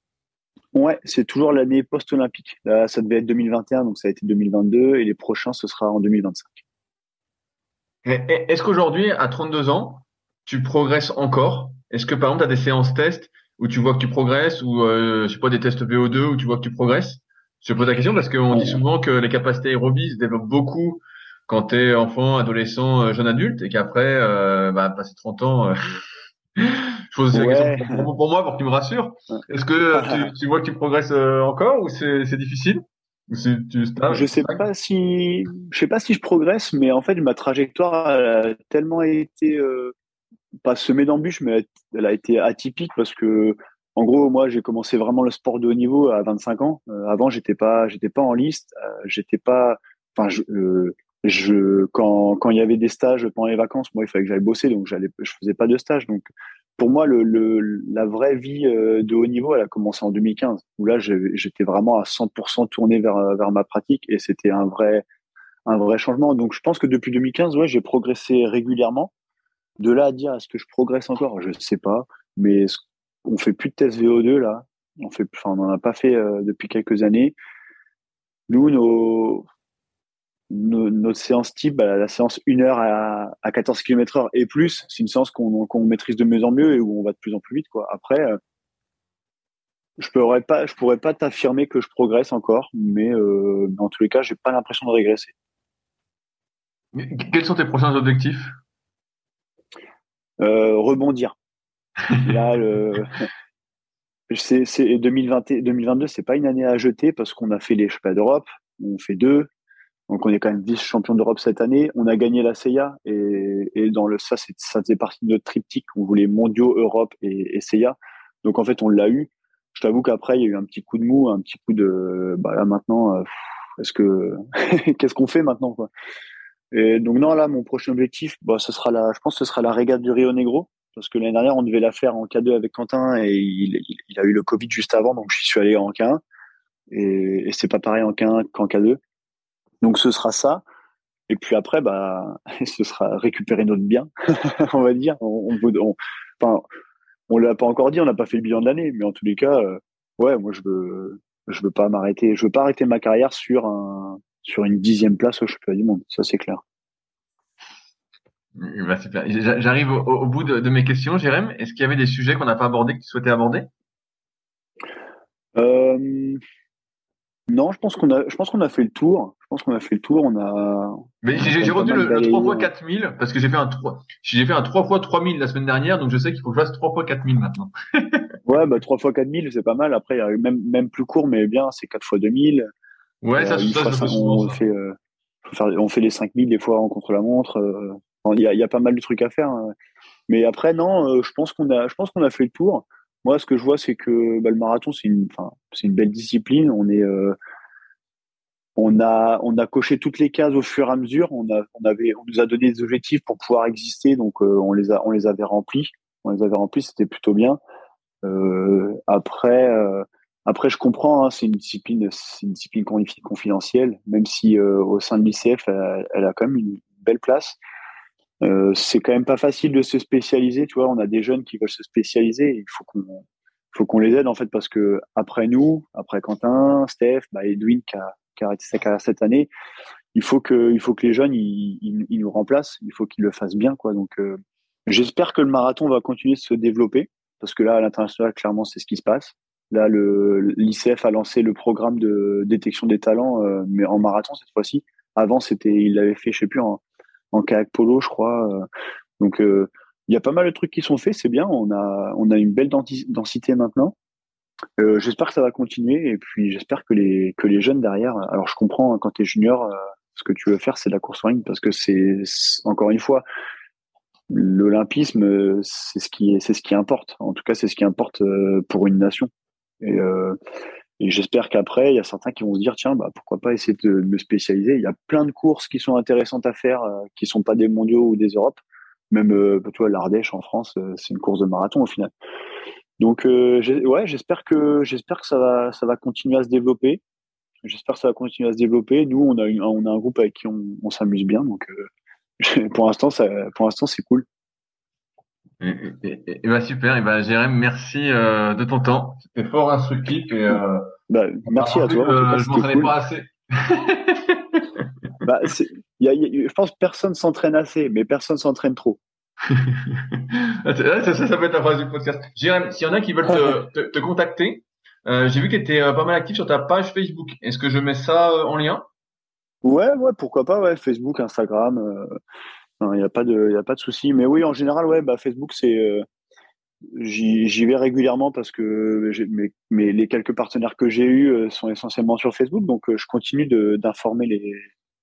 Ouais, c'est toujours l'année post-olympique. Là, ça devait être 2021, donc ça a été 2022, et les prochains, ce sera en 2025. Est-ce qu'aujourd'hui, à 32 ans, tu progresses encore? Est-ce que par exemple, tu as des séances tests où tu vois que tu progresses, ou euh, je sais pas, des tests VO2 où tu vois que tu progresses? Je pose la question parce qu'on dit souvent que les capacités aérobies se développent beaucoup quand tu es enfant, adolescent, euh, jeune adulte, et qu'après, euh, bah, passer 30 ans, euh, je pose la question pour, moi, pour que tu me rassures. Est-ce que tu, tu, vois que tu progresses encore ou c'est difficile? Je sais pas si je sais pas si je progresse, mais en fait ma trajectoire a tellement été euh, pas semée d'embûches, mais elle a été atypique parce que en gros moi j'ai commencé vraiment le sport de haut niveau à 25 ans. Euh, avant j'étais pas j'étais pas en liste, j'étais pas enfin je, quand il y avait des stages pendant les vacances, moi il fallait que j'aille bosser, donc j'allais je faisais pas de stage. Donc pour moi la vraie vie euh, de haut niveau, elle a commencé en 2015 où là j'étais vraiment à 100% tourné vers ma pratique et c'était un vrai changement. Donc je pense que depuis 2015, ouais, j'ai progressé régulièrement. De là à dire est-ce que je progresse encore, je sais pas, mais on fait plus de tests VO2 là. On fait, enfin, on en a pas fait euh, depuis quelques années. Nous, nos, notre séance type, bah, la séance 1 heure à, à 14 km heure et plus, c'est une séance qu'on maîtrise de mieux en mieux et où on va de plus en plus vite. Quoi. Après, euh, je pourrais pas, je pourrais pas t'affirmer que je progresse encore, mais euh, dans tous les cas, j'ai pas l'impression de régresser. Quels sont tes prochains objectifs? Euh, Rebondir. Là, le... c'est 2020, 2022, c'est pas une année à jeter parce qu'on a fait les championnats d'Europe, on fait deux, donc on est quand même vice-champion d'Europe cette année. On a gagné la CIA et, et dans le ça, ça faisait partie de notre triptyque. On voulait mondiaux, Europe et, et CIA. Donc en fait, on l'a eu. Je t'avoue qu'après, il y a eu un petit coup de mou, un petit coup de bah là maintenant, euh, est-ce que qu'est-ce qu'on fait maintenant quoi? Et donc non là, mon prochain objectif, bah ce sera la, je pense que ce sera la régate du Rio Negro parce que l'année dernière, on devait la faire en K2 avec Quentin et il, il, a eu le Covid juste avant, donc je suis allé en K1 et, et c'est pas pareil en K1 qu'en K2. Donc ce sera ça. Et puis après, bah, ce sera récupérer notre bien, on va dire. On, on, enfin, on l'a pas encore dit, on n'a pas fait le bilan de l'année, mais en tous les cas, euh, ouais, moi je veux, je veux pas m'arrêter, je veux pas arrêter ma carrière sur un, sur une dixième place au championnat du monde, ça c'est clair. Bah, J'arrive au, bout de, de, mes questions, Jérém. Est-ce qu'il y avait des sujets qu'on n'a pas abordés que tu souhaitais aborder? Euh, non, je pense qu'on a, je pense qu'on a fait le tour. Je pense qu'on a fait le tour. On a. Mais j'ai retenu le, 3 x 4000 parce que j'ai fait un 3, j'ai fait un 3 x 3000 la semaine dernière, donc je sais qu'il faut que je fasse 3 x 4000 maintenant. ouais, bah 3 x 4000, c'est pas mal. Après, il y a même, même plus court, mais bien, c'est 4 x 2000. Ouais, ça, euh, ça, ça, on, fait, euh, on fait les 5000 des fois en contre la montre. Euh, il y, a, y a pas mal de trucs à faire. Hein. Mais après, non, euh, je pense qu'on a, je pense qu'on a fait le tour. Moi, ce que je vois, c'est que bah, le marathon, c'est une, c'est une belle discipline. On est, euh, on a, on a coché toutes les cases au fur et à mesure. On a, on avait, on nous a donné des objectifs pour pouvoir exister, donc euh, on les a, on les avait remplis. On les avait remplis, c'était plutôt bien. Euh, après, après, je comprends, hein, c'est une discipline, c'est une discipline confidentielle, même si au sein de l'ICF, elle, elle, a quand même une belle place. Euh, c'est quand même pas facile de se spécialiser, tu vois. On a des jeunes qui veulent se spécialiser. Il faut qu'on, faut qu'on les aide en fait parce que après nous, après Quentin, Steph, bah Edwin qui a, qui cette année, il faut que, les jeunes ils, nous remplacent. Il faut qu'ils le fassent bien, quoi. Donc, euh, j'espère que le marathon va continuer de se développer parce que là, à l'international, clairement, c'est ce qui se passe. Là, l'ICF a lancé le programme de détection des talents, euh, mais en marathon cette fois-ci. Avant, c'était, il l'avait fait, je sais plus, en, en kayak polo, je crois. Euh. Donc, il y a pas mal de trucs qui sont faits, c'est bien. On a une belle densité maintenant. Euh, j'espère que ça va continuer et puis j'espère que les que les jeunes derrière. Alors je comprends hein, quand tu es junior, ce que tu veux faire c'est la course en ligne parce que c'est encore une fois l'olympisme c'est ce qui c'est ce qui importe. En tout cas c'est ce qui importe pour une nation. Et j'espère qu'après, il y a certains qui vont se dire, tiens, bah, pourquoi pas essayer de me spécialiser. Il y a plein de courses qui sont intéressantes à faire, euh, qui sont pas des mondiaux ou des Europes. Même, euh, tu vois, l'Ardèche en France, euh, c'est une course de marathon au final. Donc, euh, ouais, j'espère que j'espère que ça va, ça va continuer à se développer. J'espère que ça va continuer à se développer. Nous, on a, une, on a un groupe avec qui on, on s'amuse bien, donc pour l'instant, ça, pour l'instant, c'est cool. Et, et, et, bah super, et bah Jérém, merci euh, de ton temps. C'était fort instructif et euh, bah, merci à toi. Euh, je m'entraînais pas assez. bah, y a, y a, je pense que personne s'entraîne assez, mais personne s'entraîne trop. Ça, ça, ça, peut être la phrase du podcast. Jérém, s'il y en a qui veulent te, te, te contacter, euh, j'ai vu que tu étais pas mal actif sur ta page Facebook. Est-ce que je mets ça en lien? Ouais, ouais, pourquoi pas, ouais, Facebook, Instagram. Il n'y a pas de, y a pas de souci. Mais oui, en général, ouais, bah, Facebook, c'est, euh, j'y vais régulièrement parce que mes, mes, les quelques partenaires que j'ai eus euh, sont essentiellement sur Facebook. Donc, euh, je continue d'informer les,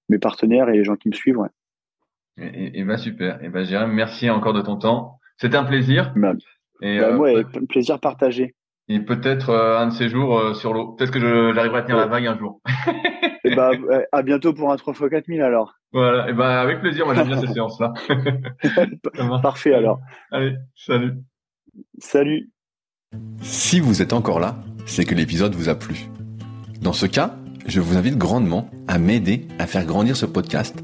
mes partenaires et les gens qui me suivent. Ouais. Et, et, bah, super. Et bah, Jérôme, merci encore de ton temps. C'était un plaisir. Bah, et, bah, ouais, un plaisir partagé. Et peut-être un de ces jours sur l'eau. Peut-être que j'arriverai à tenir la vague un jour. et bah, à bientôt pour un 3 x 4000 alors. Voilà, et ben avec plaisir, moi j'aime bien ces séances-là. Parfait alors. Allez, salut. Salut. Si vous êtes encore là, c'est que l'épisode vous a plu. Dans ce cas, je vous invite grandement à m'aider à faire grandir ce podcast